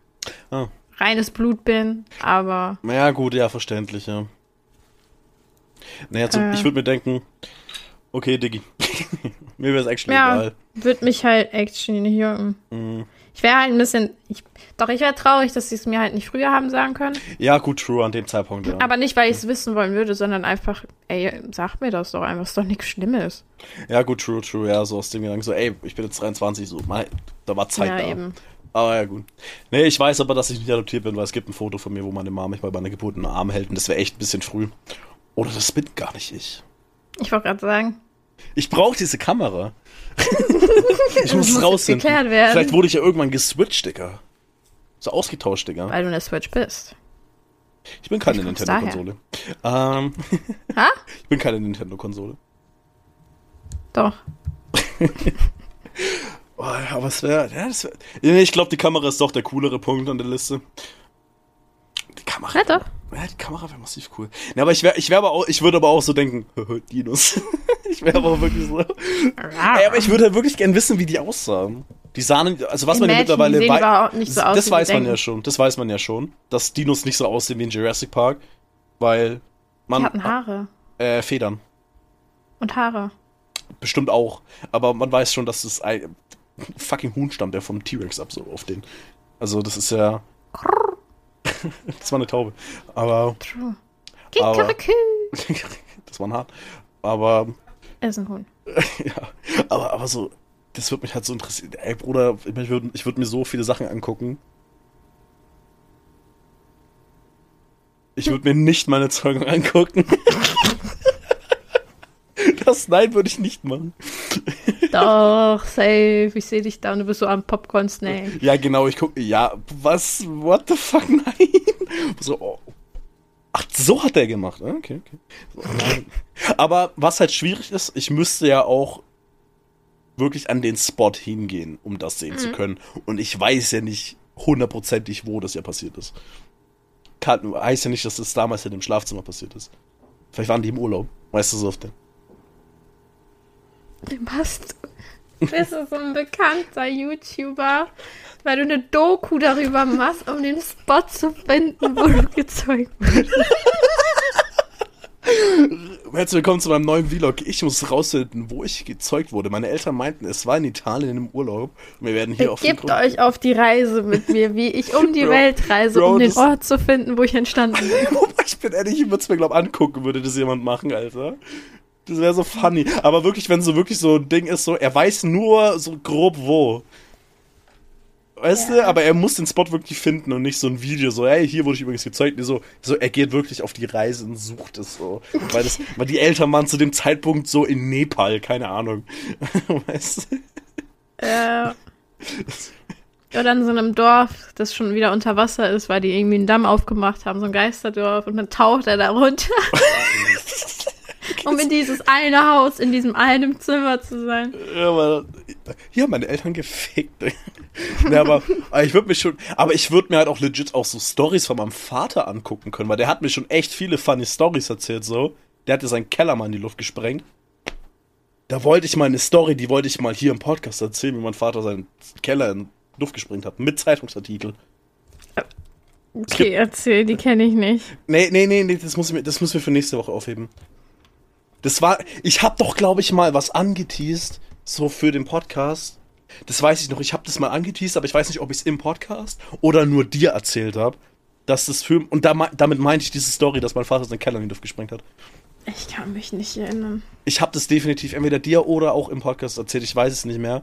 ah. reines Blut bin, aber. Ja, gut, ja, verständlich, ja. Naja, so, äh, ich würde mir denken, okay, Diggi, mir wäre es actually ja, egal. Würde mich halt actually nicht jucken. Mhm. Ich wäre halt ein bisschen, ich, doch ich wäre traurig, dass sie es mir halt nicht früher haben sagen können. Ja, gut, true, an dem Zeitpunkt, ja. Aber nicht, weil ich es wissen wollen würde, sondern einfach, ey, sag mir das doch einfach, ist doch nichts Schlimmes. Ja, gut, true, true, ja, so aus dem Gedanken, so, ey, ich bin jetzt 23, so, mein, da war Zeit ja, da. Eben. Aber ja, gut. Nee, ich weiß aber, dass ich nicht adoptiert bin, weil es gibt ein Foto von mir, wo meine Mama mich bei meiner Geburt in den Arm hält und das wäre echt ein bisschen früh. Oder das bin gar nicht ich. Ich wollte gerade sagen. Ich brauche diese Kamera. ich muss es rausfinden. Vielleicht wurde ich ja irgendwann geswitcht, Digga. So ausgetauscht, Digga. Weil du eine Switch bist. Ich bin keine Nintendo-Konsole. Ähm, ha? Ich bin keine Nintendo-Konsole. Doch. oh, aber es wäre. Ja, wär, ich glaube, die Kamera ist doch der coolere Punkt an der Liste. Die Kamera. Ja, doch. Ja, die Kamera wäre massiv cool. Ja, aber ich wäre, ich wäre aber auch, ich würde aber auch so denken, Dinos. ich wäre aber auch wirklich so. Ey, aber ich würde halt wirklich gern wissen, wie die aussahen. Die sahen, also was man ja mittlerweile weiß, so das weiß man denken. ja schon, das weiß man ja schon, dass Dinos nicht so aussehen wie in Jurassic Park, weil man. Die hatten Haare. Äh, Federn. Und Haare. Bestimmt auch. Aber man weiß schon, dass es ein fucking Huhn stammt, der vom T-Rex ab so auf den. Also das ist ja. das war eine Taube. Aber. True. aber das war ein Hahn. Aber. Er ist ein Huhn. ja. Aber, aber so, das würde mich halt so interessieren. Ey, Bruder, ich würde ich würd mir so viele Sachen angucken. Ich würde mir nicht meine Zeugung angucken. Das nein würde ich nicht machen. Doch, safe. Ich sehe dich da und du bist so am Popcorn Snake. Ja, genau, ich gucke. Ja, was? What the fuck? Nein. So, oh. Ach, so hat er gemacht. Ah, okay, okay. So, Aber was halt schwierig ist, ich müsste ja auch wirklich an den Spot hingehen, um das sehen mhm. zu können. Und ich weiß ja nicht hundertprozentig, wo das ja passiert ist. Kann, heißt ja nicht, dass das damals in dem Schlafzimmer passiert ist. Vielleicht waren die im Urlaub. Weißt du so oft denn? Du. Bist du so ein bekannter YouTuber, weil du eine Doku darüber machst, um den Spot zu finden, wo du gezeugt wurdest. Herzlich willkommen zu meinem neuen Vlog. Ich muss rausfinden, wo ich gezeugt wurde. Meine Eltern meinten, es war in Italien im Urlaub. Wir werden hier auf Gebt euch auf die Reise mit mir, wie ich um die Bro, Welt reise, Bro, um den Ort zu finden, wo ich entstanden bin. ich bin ehrlich, ich würde es mir, glaube angucken, würde das jemand machen, Alter. Das wäre so funny. Aber wirklich, wenn so wirklich so ein Ding ist, so, er weiß nur so grob wo. Weißt ja. du, aber er muss den Spot wirklich finden und nicht so ein Video, so, hey, hier wurde ich übrigens gezeugt. Nee, so, so, er geht wirklich auf die Reise und sucht es so. weil, das, weil die Eltern waren zu dem Zeitpunkt so in Nepal, keine Ahnung. weißt du? Ja. Oder in so einem Dorf, das schon wieder unter Wasser ist, weil die irgendwie einen Damm aufgemacht haben, so ein Geisterdorf, und dann taucht er da runter. Um in dieses eine Haus, in diesem einen Zimmer zu sein. Ja, aber hier haben meine Eltern gefickt. nee, aber, aber ich würde mich schon, aber ich würde mir halt auch legit auch so Stories von meinem Vater angucken können, weil der hat mir schon echt viele funny Stories erzählt, so. Der hat ja seinen Keller mal in die Luft gesprengt. Da wollte ich mal eine Story, die wollte ich mal hier im Podcast erzählen, wie mein Vater seinen Keller in die Luft gesprengt hat, mit Zeitungsartikel. Okay, erzähl, die kenne ich nicht. Nee, nee, nee, nee, das muss, ich, das müssen wir für nächste Woche aufheben. Das war, ich habe doch, glaube ich, mal was angeteased, so für den Podcast. Das weiß ich noch, ich habe das mal angeteased, aber ich weiß nicht, ob ich es im Podcast oder nur dir erzählt habe, dass das für, und da, damit meinte ich diese Story, dass mein Vater seinen Keller in die Luft gesprengt hat. Ich kann mich nicht erinnern. Ich habe das definitiv entweder dir oder auch im Podcast erzählt, ich weiß es nicht mehr.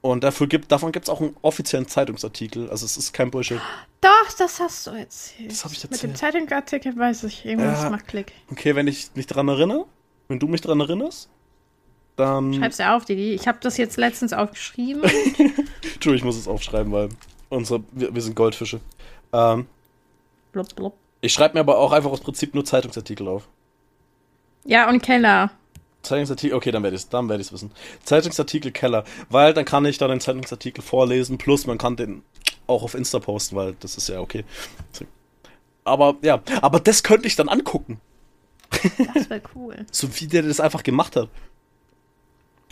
Und dafür gibt, davon gibt es auch einen offiziellen Zeitungsartikel. Also es ist kein Bullshit. Doch, das hast du erzählt. Das habe ich Mit erzählt. dem Zeitungsartikel weiß ich, irgendwas Ja. macht Klick. Okay, wenn ich mich dran erinnere, wenn du mich dran erinnerst, dann. Schreib's ja auf, Didi. Ich habe das jetzt letztens aufgeschrieben. Entschuldigung, ich muss es aufschreiben, weil unsere, wir, wir sind Goldfische. Ähm, blub, blub. ich schreibe mir aber auch einfach aus Prinzip nur Zeitungsartikel auf. Ja, und Keller. Zeitungsartikel, okay, dann werde ich es dann werde ich's wissen. Zeitungsartikel Keller, weil dann kann ich da den Zeitungsartikel vorlesen, plus man kann den auch auf Insta posten, weil das ist ja okay. Aber ja, aber das könnte ich dann angucken, Das wäre cool. so wie der das einfach gemacht hat.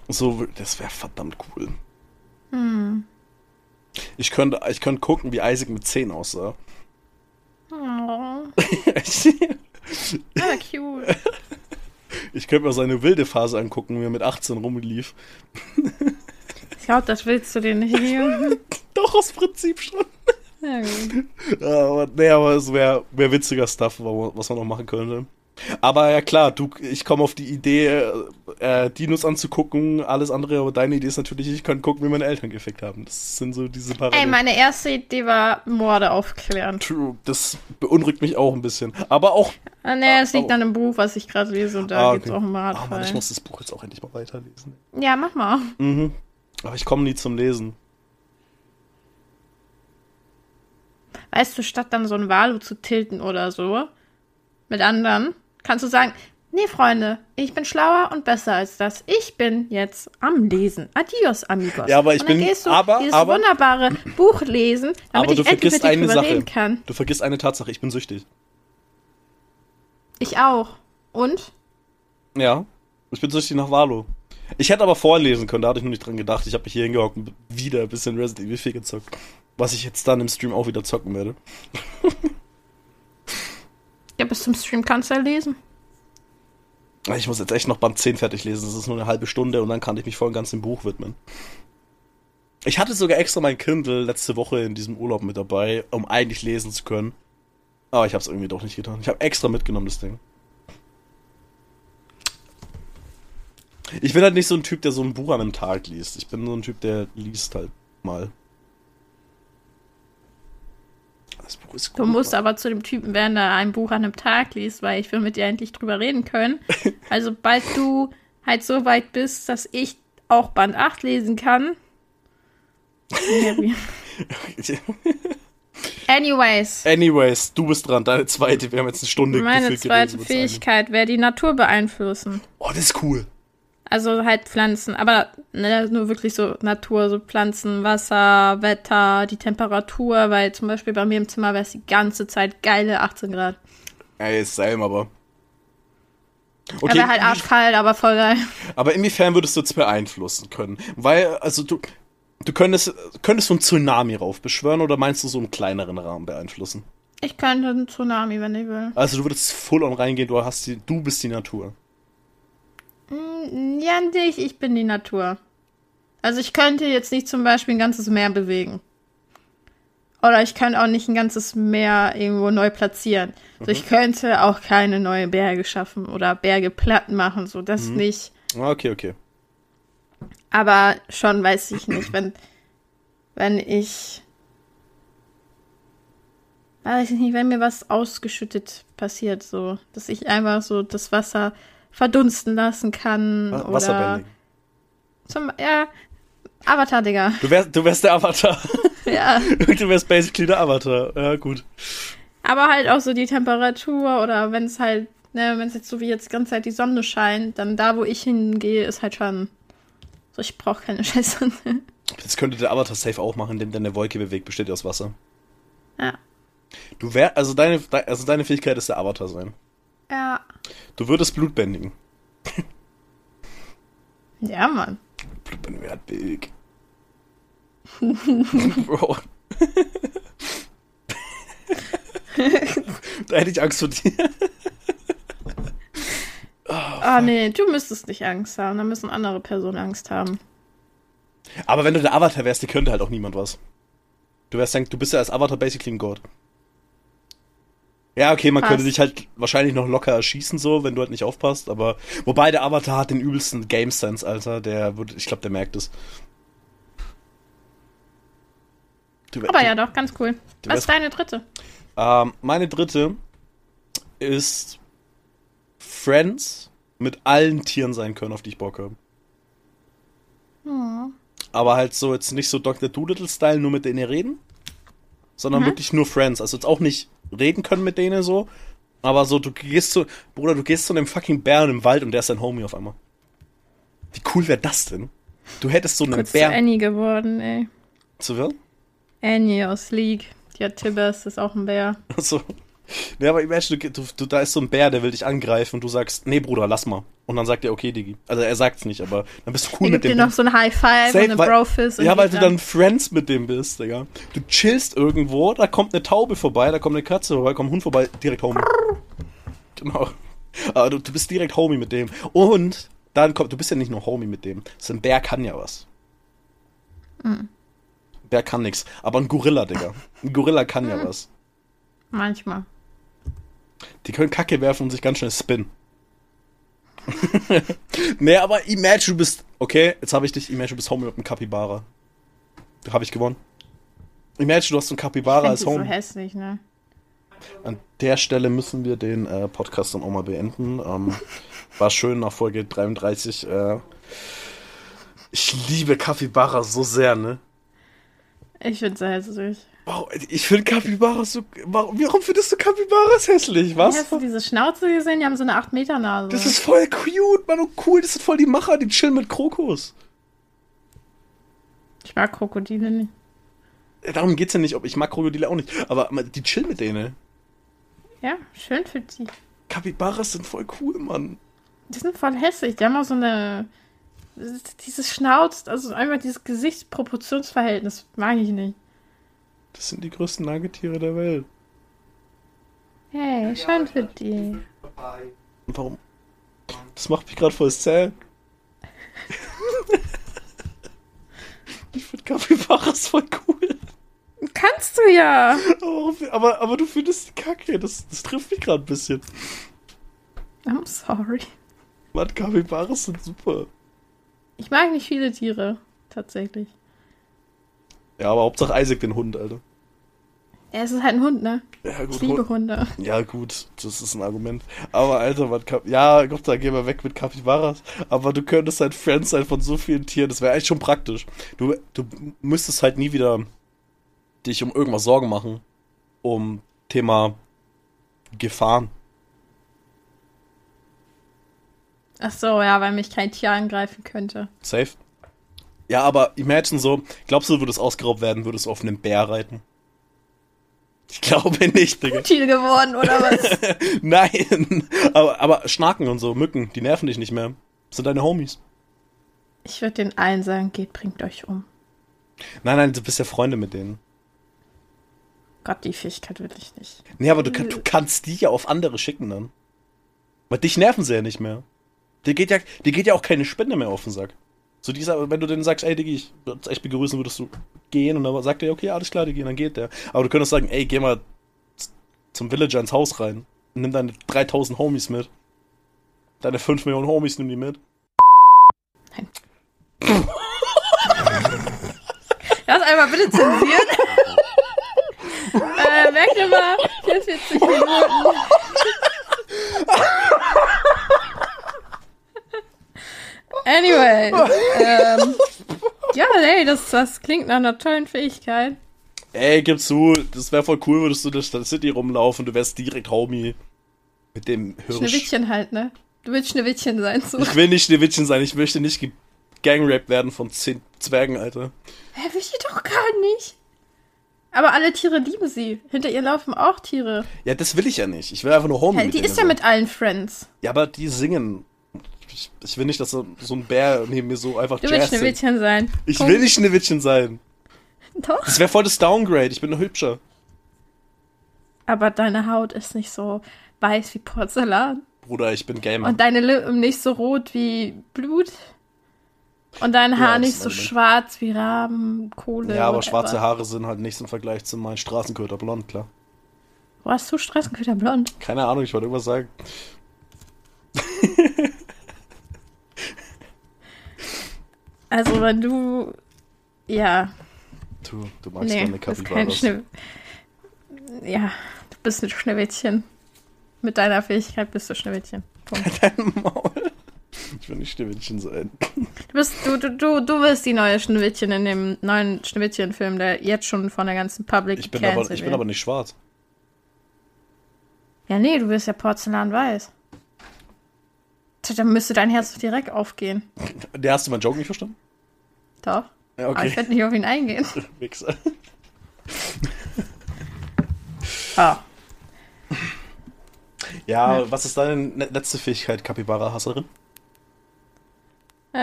So, das wäre verdammt cool. Ich könnte, ich könnte gucken, wie Isaac mit 10 aussah. Oh, aber cute. Ich könnte mir seine wilde Phase angucken, wie er mit 18 rumlief. Ich glaube, das willst du dir nicht geben. Doch, aus Prinzip schon. Ja, gut. Ja, aber, nee, aber es wäre wär witziger Stuff, wa- was man noch machen könnte. Aber ja klar, du, ich komme auf die Idee, äh, äh, Dinos anzugucken, alles andere, aber deine Idee ist natürlich, ich kann gucken, wie meine Eltern gefickt haben. Das sind so diese Ey, Parallelen. meine erste Idee war Morde aufklären. True, das beunruhigt mich auch ein bisschen. Aber auch, Ah, nee, es liegt Oh. an dem Buch, was ich gerade lese und da Ah, okay. auch einen oh Mann, Mordfall. ich muss das Buch jetzt auch endlich mal weiterlesen. ja, mach mal. Mhm. Aber ich komme nie zum Lesen. Weißt du, statt dann so ein Valo zu tilten oder so, mit anderen, kannst du sagen, nee, Freunde, ich bin schlauer und besser als das. Ich bin jetzt am Lesen. Adios, amigos. Ja, aber ich und dann bin- gehst du aber- dieses aber- wunderbare Buch lesen, damit aber ich du endlich vergisst mit dir eine drüber Sache. reden kann. Du vergisst eine Tatsache, ich bin süchtig. Ich auch. Und? Ja, ich bin süchtig nach Valo. Ich hätte aber vorlesen können, da hatte ich nur nicht dran gedacht. Ich habe mich hier hingehockt und wieder ein bisschen Resident Evil 4 gezockt. Was ich jetzt dann im Stream auch wieder zocken werde. Bis zum Stream kannst du ja lesen. Ich muss jetzt echt noch Band 10 fertig lesen. Das ist nur eine halbe Stunde und dann kann ich mich voll und ganz dem Buch widmen. Ich hatte sogar extra mein Kindle letzte Woche in diesem Urlaub mit dabei, um eigentlich lesen zu können. Aber ich habe es irgendwie doch nicht getan. Ich habe extra mitgenommen, das Ding. Ich bin halt nicht so ein Typ, der so ein Buch an einem Tag liest. Ich bin so ein Typ, der liest halt mal. Das Buch ist Du gut, musst Mann. aber zu dem Typen werden, der ein Buch an einem Tag liest, weil ich will mit dir endlich drüber reden können. Also, bald du halt so weit bist, dass ich auch Band 8 lesen kann. Anyways, Anyways, du bist dran, deine zweite. Wir haben jetzt eine Stunde meine gefühlt zweite. Fähigkeit wäre die Natur beeinflussen. Oh, das ist cool. Also halt Pflanzen, aber ne, nur wirklich so Natur, so Pflanzen, Wasser, Wetter, die Temperatur, weil zum Beispiel bei mir im Zimmer wäre es die ganze Zeit geile 18 Grad. Ey, ist selm, aber. Okay, wäre halt arschkalt, aber voll geil. aber inwiefern würdest du jetzt beeinflussen können? Weil, also du, du könntest, könntest du einen Tsunami raufbeschwören oder meinst du so im kleineren Rahmen beeinflussen? Ich könnte einen Tsunami, wenn ich will. Also du würdest full on reingehen, du hast die, du bist die Natur. Mm, Ja, nicht, ich bin die Natur. Also ich könnte jetzt nicht zum Beispiel ein ganzes Meer bewegen. Oder ich könnte auch nicht ein ganzes Meer irgendwo neu platzieren. Also ich könnte auch keine neue Berge schaffen oder Berge platt machen, so das nicht. Ah, Okay, okay. Aber schon weiß ich nicht, wenn, wenn ich, weiß ich nicht, wenn mir was ausgeschüttet passiert, so, dass ich einfach so das Wasser verdunsten lassen kann. Wa- oder Wasserbändig. Zum, ja, Avatar, Digga. Du wärst, du wärst der Avatar. ja. du wärst basically der Avatar. Ja, gut. Aber halt auch so die Temperatur oder wenn es halt, ne, wenn es jetzt so wie jetzt die ganze Zeit die Sonne scheint, dann da, wo ich hingehe, ist halt schon. So, ich brauche keine Scheiße. Das könnte der Avatar safe auch machen, denn deine Wolke bewegt, besteht aus Wasser. ja. Du wär, also deine, de- also deine Fähigkeit ist der Avatar sein. Ja. Du würdest Blut bändigen. Ja, Mann. Blutbändigen wäre halt big. Bro. da hätte ich Angst vor dir. Ah, nee, du müsstest nicht Angst haben. Da müssen andere Personen Angst haben. Aber wenn du der Avatar wärst, dir könnte halt auch niemand was. Du wärst, du bist ja als Avatar basically ein Gott. Ja, okay, man Passt. könnte dich halt wahrscheinlich noch locker erschießen, so, wenn du halt nicht aufpasst, aber wobei der Avatar hat den übelsten Game Sense, Alter, der würde, ich glaube, der merkt es. Du, Aber du, ja, doch, ganz cool. Was ist deine dritte? Ähm, meine dritte ist Friends mit allen Tieren sein können, auf die ich Bock habe. Oh. Aber halt so jetzt nicht so Dr. Doolittle-Style, nur mit denen ihr reden, sondern Mhm. wirklich nur Friends. Also jetzt auch nicht reden können mit denen so, aber so, du gehst zu, Bruder, du gehst zu einem fucking Bären im Wald und der ist dein Homie auf einmal. Wie cool wäre das denn? Du hättest so einen Kurz zu Bären. Annie geworden, ey. Zu wer? Annie aus League. Hat Tibbers, ist auch ein Bär. So. Nee, aber imagine, du, du, da ist so ein Bär, der will dich angreifen und du sagst, nee, Bruder, lass mal. Und dann sagt er, okay, Diggi. Also er sagt's nicht, aber dann bist du cool Er mit gibt dir dem. noch so ein High Five Safe, und eine Brofist. ja, weil du dann Friends mit dem bist, Digga. Du chillst irgendwo, da kommt eine Taube vorbei, da kommt eine Katze vorbei, kommt ein Hund vorbei, direkt Homie. Genau. Aber du, du bist direkt Homie mit dem. Und dann kommt, du bist ja nicht nur Homie mit dem. So ein Bär kann ja was. Mhm. Bär kann nix. Aber ein Gorilla, Digga. Ein Gorilla kann Mhm. ja was. Manchmal. Die können Kacke werfen und sich ganz schnell spinnen. nee, aber imagine, du bist. Okay, jetzt habe ich dich. Imagine, du bist Homie mit einem Capybara. Habe ich gewonnen. Imagine, du hast einen Capybara Ich als find die so Homie. hässlich, ne? An der Stelle müssen wir den äh, Podcast dann auch mal beenden. Ähm, war schön nach Folge 33. Äh, ich liebe Capybara so sehr, ne? Ich find's so hässlich. Wow, ich finde Capybaras so. Warum, warum findest du Capybaras hässlich? Was? Hast du diese Schnauze gesehen? Die haben so eine 8-Meter-Nase. Das ist voll cute, Mann, und cool. Das sind voll die Macher, die chillen mit Krokus. ich mag Krokodile nicht. Darum geht's ja nicht, ob ich mag Krokodile auch nicht. Aber die chillen mit denen. Ja, schön für die. Capybaras sind voll cool, Mann. Die sind voll hässlich. Die haben auch so eine. Dieses Schnauz, also einfach dieses Gesichtsproportionsverhältnis mag ich nicht. Das sind die größten Nagetiere der Welt. Hey, schön für die. Warum? Das macht mich gerade voll sad. ich finde Capybaras voll cool. Kannst du ja. Aber, aber, aber du findest die Kacke. Das, das trifft mich gerade ein bisschen. I'm sorry. Mann, Capybaras sind super. Ich mag nicht viele Tiere, tatsächlich. Ja, aber Hauptsache Isaac den Hund, Alter. Ja, es ist halt ein Hund, ne? Ja, gut. Ich liebe Hunde. Ja, gut, das ist ein Argument. Aber Alter, man kann, ja, Gott, da gehen wir weg mit Capybaras. Aber du könntest halt Friends sein von so vielen Tieren. Das wäre eigentlich schon praktisch. Du, du müsstest halt nie wieder dich um irgendwas Sorgen machen. Um Thema Gefahren. Ach so, ja, weil mich kein Tier angreifen könnte. Safe. Ja, aber imagine so, glaubst du, du würdest ausgeraubt werden, würdest du auf einem Bär reiten? Ich glaube nicht, Digga. Tier geworden, oder was? Nein. Aber, aber Schnaken und so, Mücken, die nerven dich nicht mehr. Das sind deine Homies. ich würde den allen sagen, geht, bringt euch um. Nein, nein, du bist ja Freunde mit denen. Gott, die Fähigkeit will ich nicht. Nee, aber du, du kannst die ja auf andere schicken dann. Weil dich nerven sie ja nicht mehr. Dir geht ja, dir geht ja auch keine Spende mehr auf den Sack. So dieser, wenn du denen sagst, ey Diggi, ich würde dich echt begrüßen, würdest du gehen und dann sagt er, okay, alles klar, Diggi, dann geht der. Aber du könntest sagen, ey, geh mal zum Villager ins Haus rein. Und nimm deine 3000 Homies mit. Deine 5 Millionen Homies nimm die mit. Lass einmal bitte zensieren. äh, merkt mal, 44 Minuten. Anyway. Ähm, ja, hey, das, das klingt nach einer tollen Fähigkeit. Ey, gib zu, das wäre voll cool, würdest du durch der City rumlaufen, du wärst direkt Homie. Mit dem Hirsch. Schneewittchen halt, ne? Du willst Schneewittchen sein, so. Ich will nicht Schneewittchen sein, ich möchte nicht gegangraped werden von zehn Zwergen, Alter. Hä, will ich doch gar nicht. Aber alle Tiere lieben sie. Hinter ihr laufen auch Tiere. Ja, das will ich ja nicht. Ich will einfach nur Homie Hä, die ist ja sein. mit allen Friends. Ja, aber die singen. Ich, ich will nicht, dass so, so ein Bär neben mir so einfach Du willst. Schneewittchen sein. Ich Punkt. will nicht Schneewittchen sein. Doch. Das wäre voll das Downgrade. Ich bin nur hübscher. Aber deine Haut ist nicht so weiß wie Porzellan. Bruder, ich bin Gamer. Und deine Lippen nicht so rot wie Blut. Und dein Ja, Haar das nicht so schwarz wie Raben, Kohle. ja, aber schwarze Haare sind halt nichts im Vergleich zu meinen Straßenköter blond, klar. Wo hast du Straßenköter blond? Keine Ahnung, ich wollte irgendwas sagen. Also wenn du. Ja. Du, du magst Nee, keine. Schnipp. Ja, du bist ein Schneewittchen. Mit deiner Fähigkeit bist du Schneewittchen. Punkt. Dein Maul. Ich will nicht Schneewittchen sein. Du bist, du, du, du, du wirst die neue Schneewittchen in dem neuen Schneewittchen-Film, der jetzt schon von der ganzen Public Ich bin, aber, ich bin aber nicht schwarz. Ja, nee, du bist ja porzellanweiß. Dann müsste dein Herz direkt aufgehen. Der hast du meinen Joke nicht verstanden? Doch. Ja, Aber ich okay. werde nicht auf ihn eingehen. Wichser. Ah. Ja, was ist deine ne- letzte Fähigkeit, Capybara-Hasserin? Äh,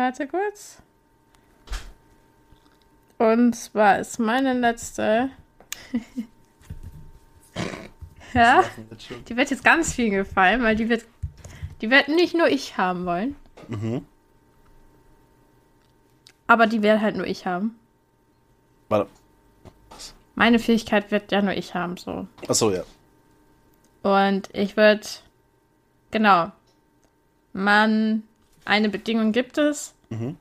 warte kurz. Und zwar ist meine letzte. ja, die wird jetzt ganz viel gefallen, weil die wird. Die wird nicht nur ich haben wollen. Mhm. Aber die wird halt nur ich haben. Warte. Meine Fähigkeit wird ja nur ich haben, so. Achso, ja. Und ich würde, genau, man, eine Bedingung gibt es. Mhm.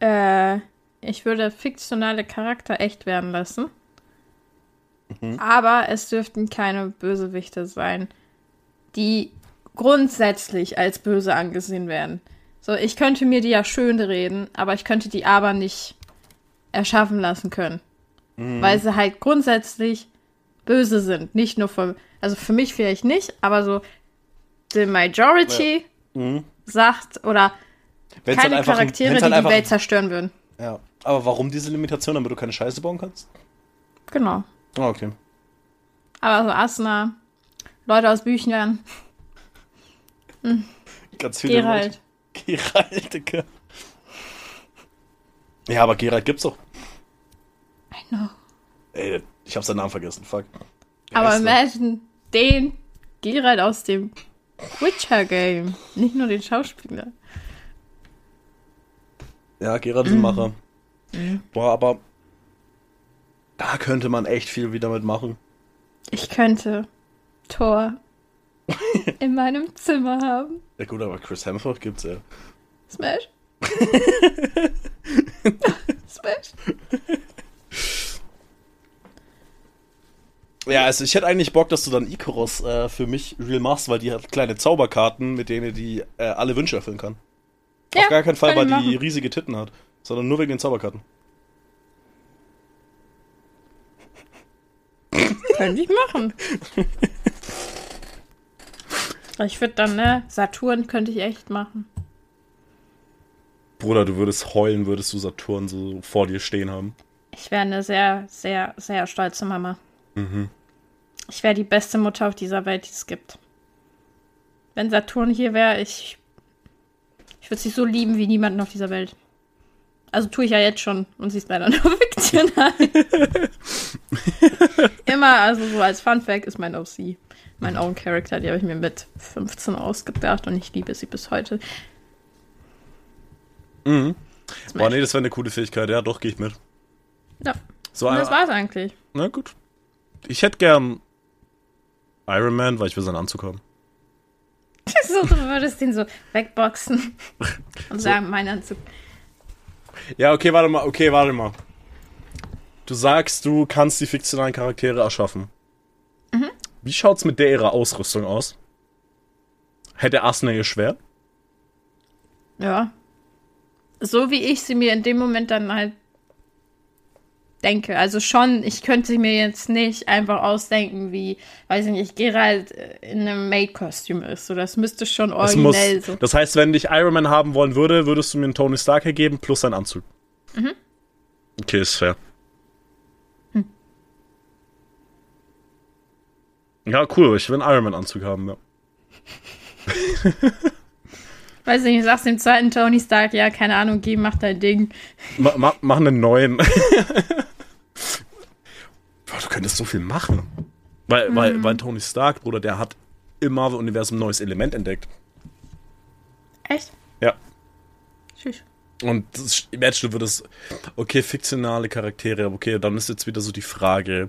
Äh, ich würde fiktionale Charakter echt werden lassen. Mhm. Aber es dürften keine Bösewichte sein, die grundsätzlich als böse angesehen werden. So, ich könnte mir die ja schön reden, aber ich könnte die aber nicht erschaffen lassen können. Mhm. Weil sie halt grundsätzlich böse sind. Nicht nur für, also für mich vielleicht nicht, aber so the majority Mhm. sagt oder Wenn's keine halt Charaktere, die halt die einfach, Welt zerstören würden. Ja. Aber warum diese Limitation, damit du keine Scheiße bauen kannst? Genau. Ah, okay. Aber so Asna, Leute aus Büchern, Ganz viele Geralt. Leute. Geralt, Digga. Ja, aber Geralt gibt's doch. I know. Ey, ich hab seinen Namen vergessen, fuck. Wie Aber heißt der? imagine den Geralt aus dem Witcher Game. Nicht nur den Schauspieler. Ja, Geralt Mhm. ist ein Macher. Boah, aber da könnte man echt viel wieder mitmachen. Ich könnte Thor in meinem Zimmer haben. Ja gut, aber Chris Hemsworth gibt's ja. Smash. Smash. Ja, also ich hätte eigentlich Bock, dass du dann Icarus äh, für mich real machst, weil die hat kleine Zauberkarten, mit denen die äh, alle Wünsche erfüllen kann. Ja, Auf gar keinen Fall, weil die machen. riesige Titten hat, sondern nur wegen den Zauberkarten. Könnte ich machen. Ich würde dann, ne, Saturn könnte ich echt machen. Bruder, du würdest heulen, würdest du Saturn so vor dir stehen haben. Ich wäre eine sehr, sehr, sehr stolze Mama. Mhm. Ich wäre die beste Mutter auf dieser Welt, die es gibt. Wenn Saturn hier wäre, ich. Ich würde sie so lieben wie niemanden auf dieser Welt. Also tue ich ja jetzt schon und sie ist leider nur fiktional. Immer, also so als Fun Fact ist mein OC. Mein Own Character, die habe ich mir mit 15 ausgedacht und ich liebe sie bis heute. Mhm. Boah, nee, das wäre eine coole Fähigkeit. Ja, doch, gehe ich mit. Ja, So, und das war's eigentlich. Na gut. Ich hätte gern Iron Man, weil ich will seinen Anzug haben. so, du würdest den so wegboxen und sagen, mein Anzug. Ja, okay, warte mal, okay, warte mal. Du sagst, du kannst die fiktionalen Charaktere erschaffen. Mhm. Wie schaut's mit der ihrer Ausrüstung aus? Hätte Asna ihr Schwert? Ja. So wie ich sie mir in dem Moment dann halt denke. Also schon, ich könnte mir jetzt nicht einfach ausdenken, wie, weiß ich nicht, Geralt äh, in einem Maid-Kostüm ist. So, das müsste schon Es muss, originell so. das heißt, wenn dich Iron Man haben wollen würde, würdest du mir einen Tony Stark hergeben plus seinen Anzug. Mhm. Okay, ist fair. Hm. Ja, cool, ich will einen Iron Man Anzug haben, ja. Weiß ich nicht, sagst dem zweiten Tony Stark, ja, keine Ahnung, geh, mach dein Ding. Ma ma mach einen neuen. Boah, du könntest so viel machen. Weil, weil, weil Tony Stark, Bruder, der hat im Marvel-Universum ein neues Element entdeckt. Echt? Ja. Tschüss. Und das, imagine, du würdest. Okay, fiktionale Charaktere, okay, dann ist jetzt wieder so die Frage.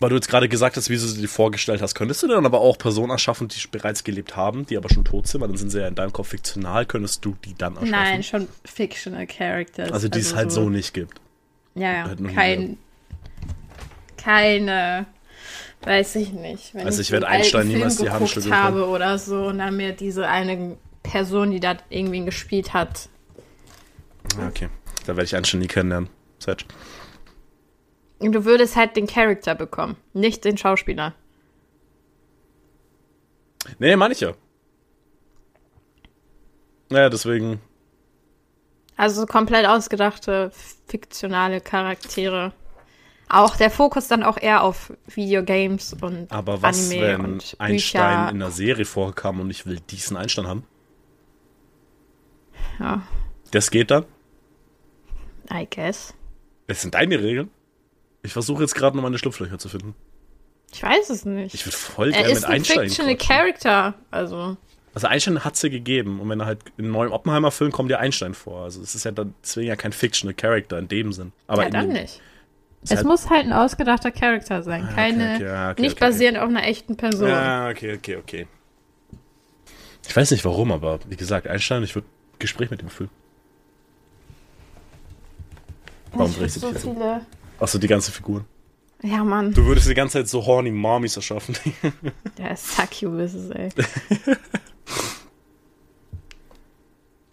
weil du jetzt gerade gesagt hast, wie du sie dir vorgestellt hast, könntest du dann aber auch Personen erschaffen, die bereits gelebt haben, die aber schon tot sind, weil dann sind sie ja in deinem Kopf fiktional, könntest du die dann erschaffen? Nein, schon fictional Characters. Also die es halt so nicht gibt. Ja, ja. Halt Kein, keine, weiß ich nicht. Wenn Also ich so werde Einstein niemals die Hand geguckt schütteln habe oder so und dann mir diese eine Person, die da irgendwie gespielt hat. Ja, okay. Da werde ich einen schon nie kennenlernen. Sedge. Und du würdest halt den Charakter bekommen, nicht den Schauspieler. Nee, meine ich ja. Naja, deswegen. Also so komplett ausgedachte, fiktionale Charaktere. Auch der Fokus dann auch eher auf Videogames und Aber was, Anime wenn und Einstein Bücher. in der Serie vorkam und ich will diesen Einstein haben? Ja, Das geht dann? I guess. Das sind deine Regeln? Ich versuche jetzt gerade noch meine Schlupflöcher zu finden. Ich weiß es nicht. Ich würde voll er gerne ist mit ein Einstein fictional quatschen. Character. Also, Also Einstein hat es ja gegeben. Und wenn er halt in einem neuen Oppenheimer-Film kommt ja Einstein vor. Also es ist ja dann deswegen ja kein fictional Character in dem Sinn. Aber ja, dann dem, nicht. Es halt- muss halt ein ausgedachter Charakter sein. Ah, Keine, okay, okay, ja, okay, nicht okay, okay. basierend auf einer echten Person. Ja, okay, okay, okay. Ich weiß nicht warum, aber wie gesagt, Einstein, ich würde Gespräch mit ihm führen. Warum Ich du so viele. Achso, die ganze Figuren. Ja, Mann. Du würdest die ganze Zeit so horny Marmies erschaffen. Der ist Succubus, ey.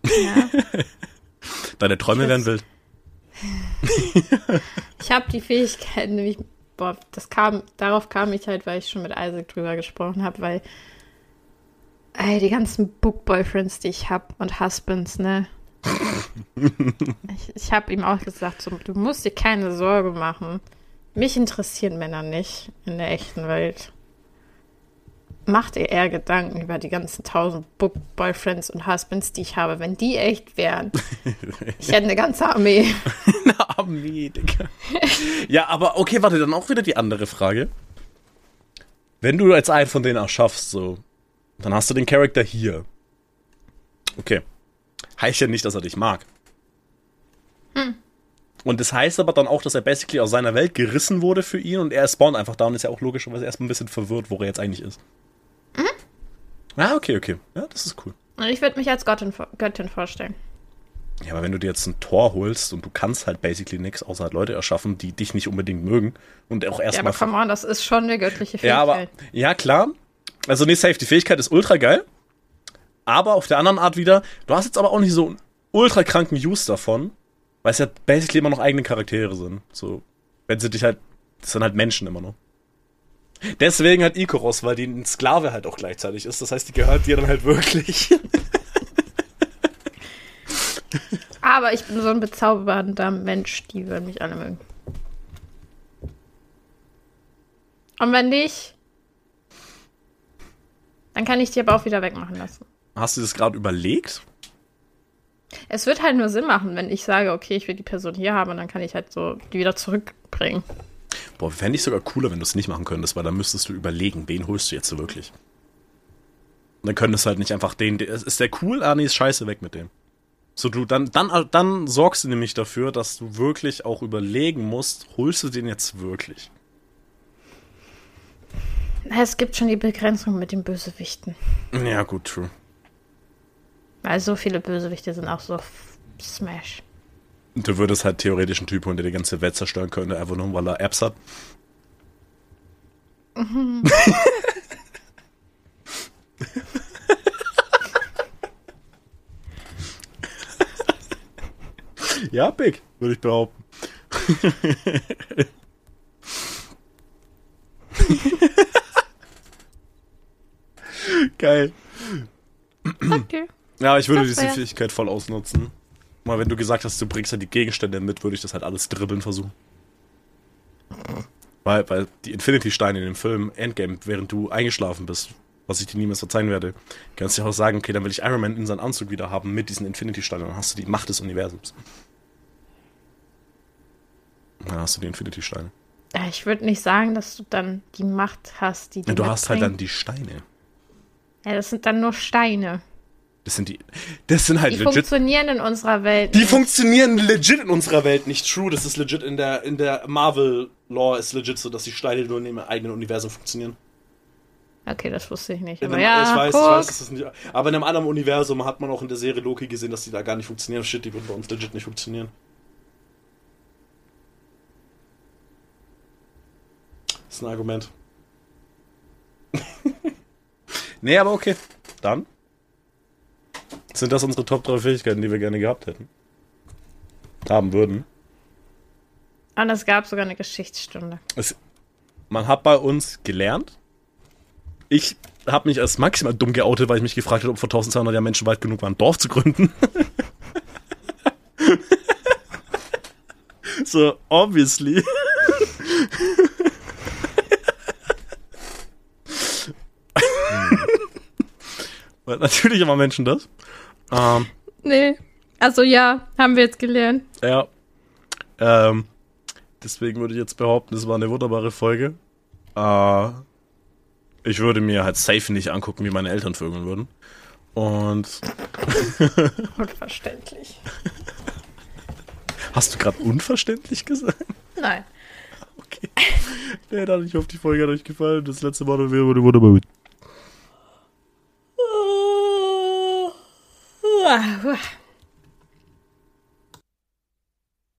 ja. Deine Träume werden wild. Ich habe die Fähigkeit, nämlich, boah, das kam, darauf kam ich halt, weil ich schon mit Isaac drüber gesprochen habe, weil ey, die ganzen Book-Boyfriends, die ich habe und Husbands, ne? ich ich habe ihm auch gesagt, so, du musst dir keine Sorge machen. Mich interessieren Männer nicht in der echten Welt. Mach dir eher Gedanken über die ganzen tausend Book-Boyfriends und Husbands, die ich habe. Wenn die echt wären, ich hätte eine ganze Armee. Eine Armee, Digga. ja, aber okay, warte, dann auch wieder die andere Frage. Wenn du jetzt einen von denen erschaffst, so, dann hast du den Charakter hier. Okay. Heißt ja nicht, dass er dich mag. Und das heißt aber dann auch, dass er basically aus seiner Welt gerissen wurde für ihn und er spawnt einfach da und ist ja auch logischerweise erstmal ein bisschen verwirrt, wo er jetzt eigentlich ist. Ah, okay, okay. Ja, das ist cool. Ich würde mich als Göttin, Göttin vorstellen. Ja, aber wenn du dir jetzt ein Tor holst und du kannst halt basically nichts, außer halt Leute erschaffen, die dich nicht unbedingt mögen und auch Ja, erstmal. aber come on, das ist schon eine göttliche Fähigkeit. ja, aber, ja, klar. Also, nee, safe, die Fähigkeit ist ultra geil. Aber auf der anderen Art wieder, du hast jetzt aber auch nicht so einen ultra kranken Use davon, weil es ja basically immer noch eigene Charaktere sind. So, wenn sie dich halt, das sind halt Menschen immer noch. Deswegen halt Ikoros, weil die ein Sklave halt auch gleichzeitig ist. Das heißt, die gehört dir dann halt wirklich. Aber ich bin so ein bezaubernder Mensch, die würden mich alle mögen. Und wenn nicht, dann kann ich die aber auch wieder wegmachen lassen. Hast du das gerade überlegt? Es wird halt nur Sinn machen, wenn ich sage, okay, ich will die Person hier haben und dann kann ich halt so die wieder zurückbringen. Boah, fände ich sogar cooler, wenn du es nicht machen könntest, weil dann müsstest du überlegen, wen holst du jetzt so wirklich. Und dann könntest du halt nicht einfach den, der- ist der cool? Ah, nee, ist scheiße, weg mit dem. So, du, dann, dann, dann sorgst du nämlich dafür, dass du wirklich auch überlegen musst, holst du den jetzt wirklich? Es gibt schon die Begrenzung mit den Bösewichten. Ja, gut, true. Weil so viele Bösewichte sind auch so Smash. Du würdest halt theoretisch einen Typ holen, der die ganze Welt zerstören könnte, einfach nur, weil er Apps hat. ja, big, würde ich behaupten. Geil. Okay. Ja, ich würde Das diese Fähigkeit voll ausnutzen. Mal, wenn du gesagt hast, du bringst halt die Gegenstände mit, würde ich das halt alles dribbeln versuchen. Weil, weil die Infinity-Steine in dem Film Endgame, während du eingeschlafen bist, was ich dir niemals verzeihen werde, kannst du ja auch sagen, okay, dann will ich Iron Man in seinen Anzug wieder haben mit diesen Infinity-Steinen. Dann hast du die Macht des Universums. Dann hast du die Infinity-Steine. Ja, ich würde nicht sagen, dass du dann die Macht hast, die die Und du hast halt dann die Steine. Ja, das sind dann nur Steine. Das sind die. Das sind halt Die legit. funktionieren in unserer Welt. Die nicht. funktionieren legit in unserer Welt nicht. True, das ist legit in der, in der Marvel-Lore ist legit so, dass die Steine nur in ihrem eigenen Universum funktionieren. Okay, das wusste ich nicht. Aber einem, ja, ich weiß, guck. ich weiß, das nicht. Aber in einem anderen Universum hat man auch in der Serie Loki gesehen, dass die da gar nicht funktionieren. Shit, die würden bei uns legit nicht funktionieren. Das ist ein Argument. nee, aber okay. Dann sind das unsere Top 3 Fähigkeiten, die wir gerne gehabt hätten. Haben würden. Und es gab sogar eine Geschichtsstunde. Es, man hat bei uns gelernt. Ich habe mich als maximal dumm geoutet, weil ich mich gefragt habe, ob vor 1200 Jahren Menschen weit genug waren, ein Dorf zu gründen. so, obviously. Weil natürlich haben Menschen das. Ähm, Nee. Also ja, haben wir jetzt gelernt. ja. Ähm, deswegen würde ich jetzt behaupten, es war eine wunderbare Folge. Äh, ich würde mir halt safe nicht angucken, wie meine Eltern vögeln würden. Und Unverständlich. hast du gerade unverständlich gesagt? Nein. Okay. Nee, dann ich hoffe, die Folge hat euch gefallen. Das letzte Mal wurde wunderbar gut. Uh, 啊哇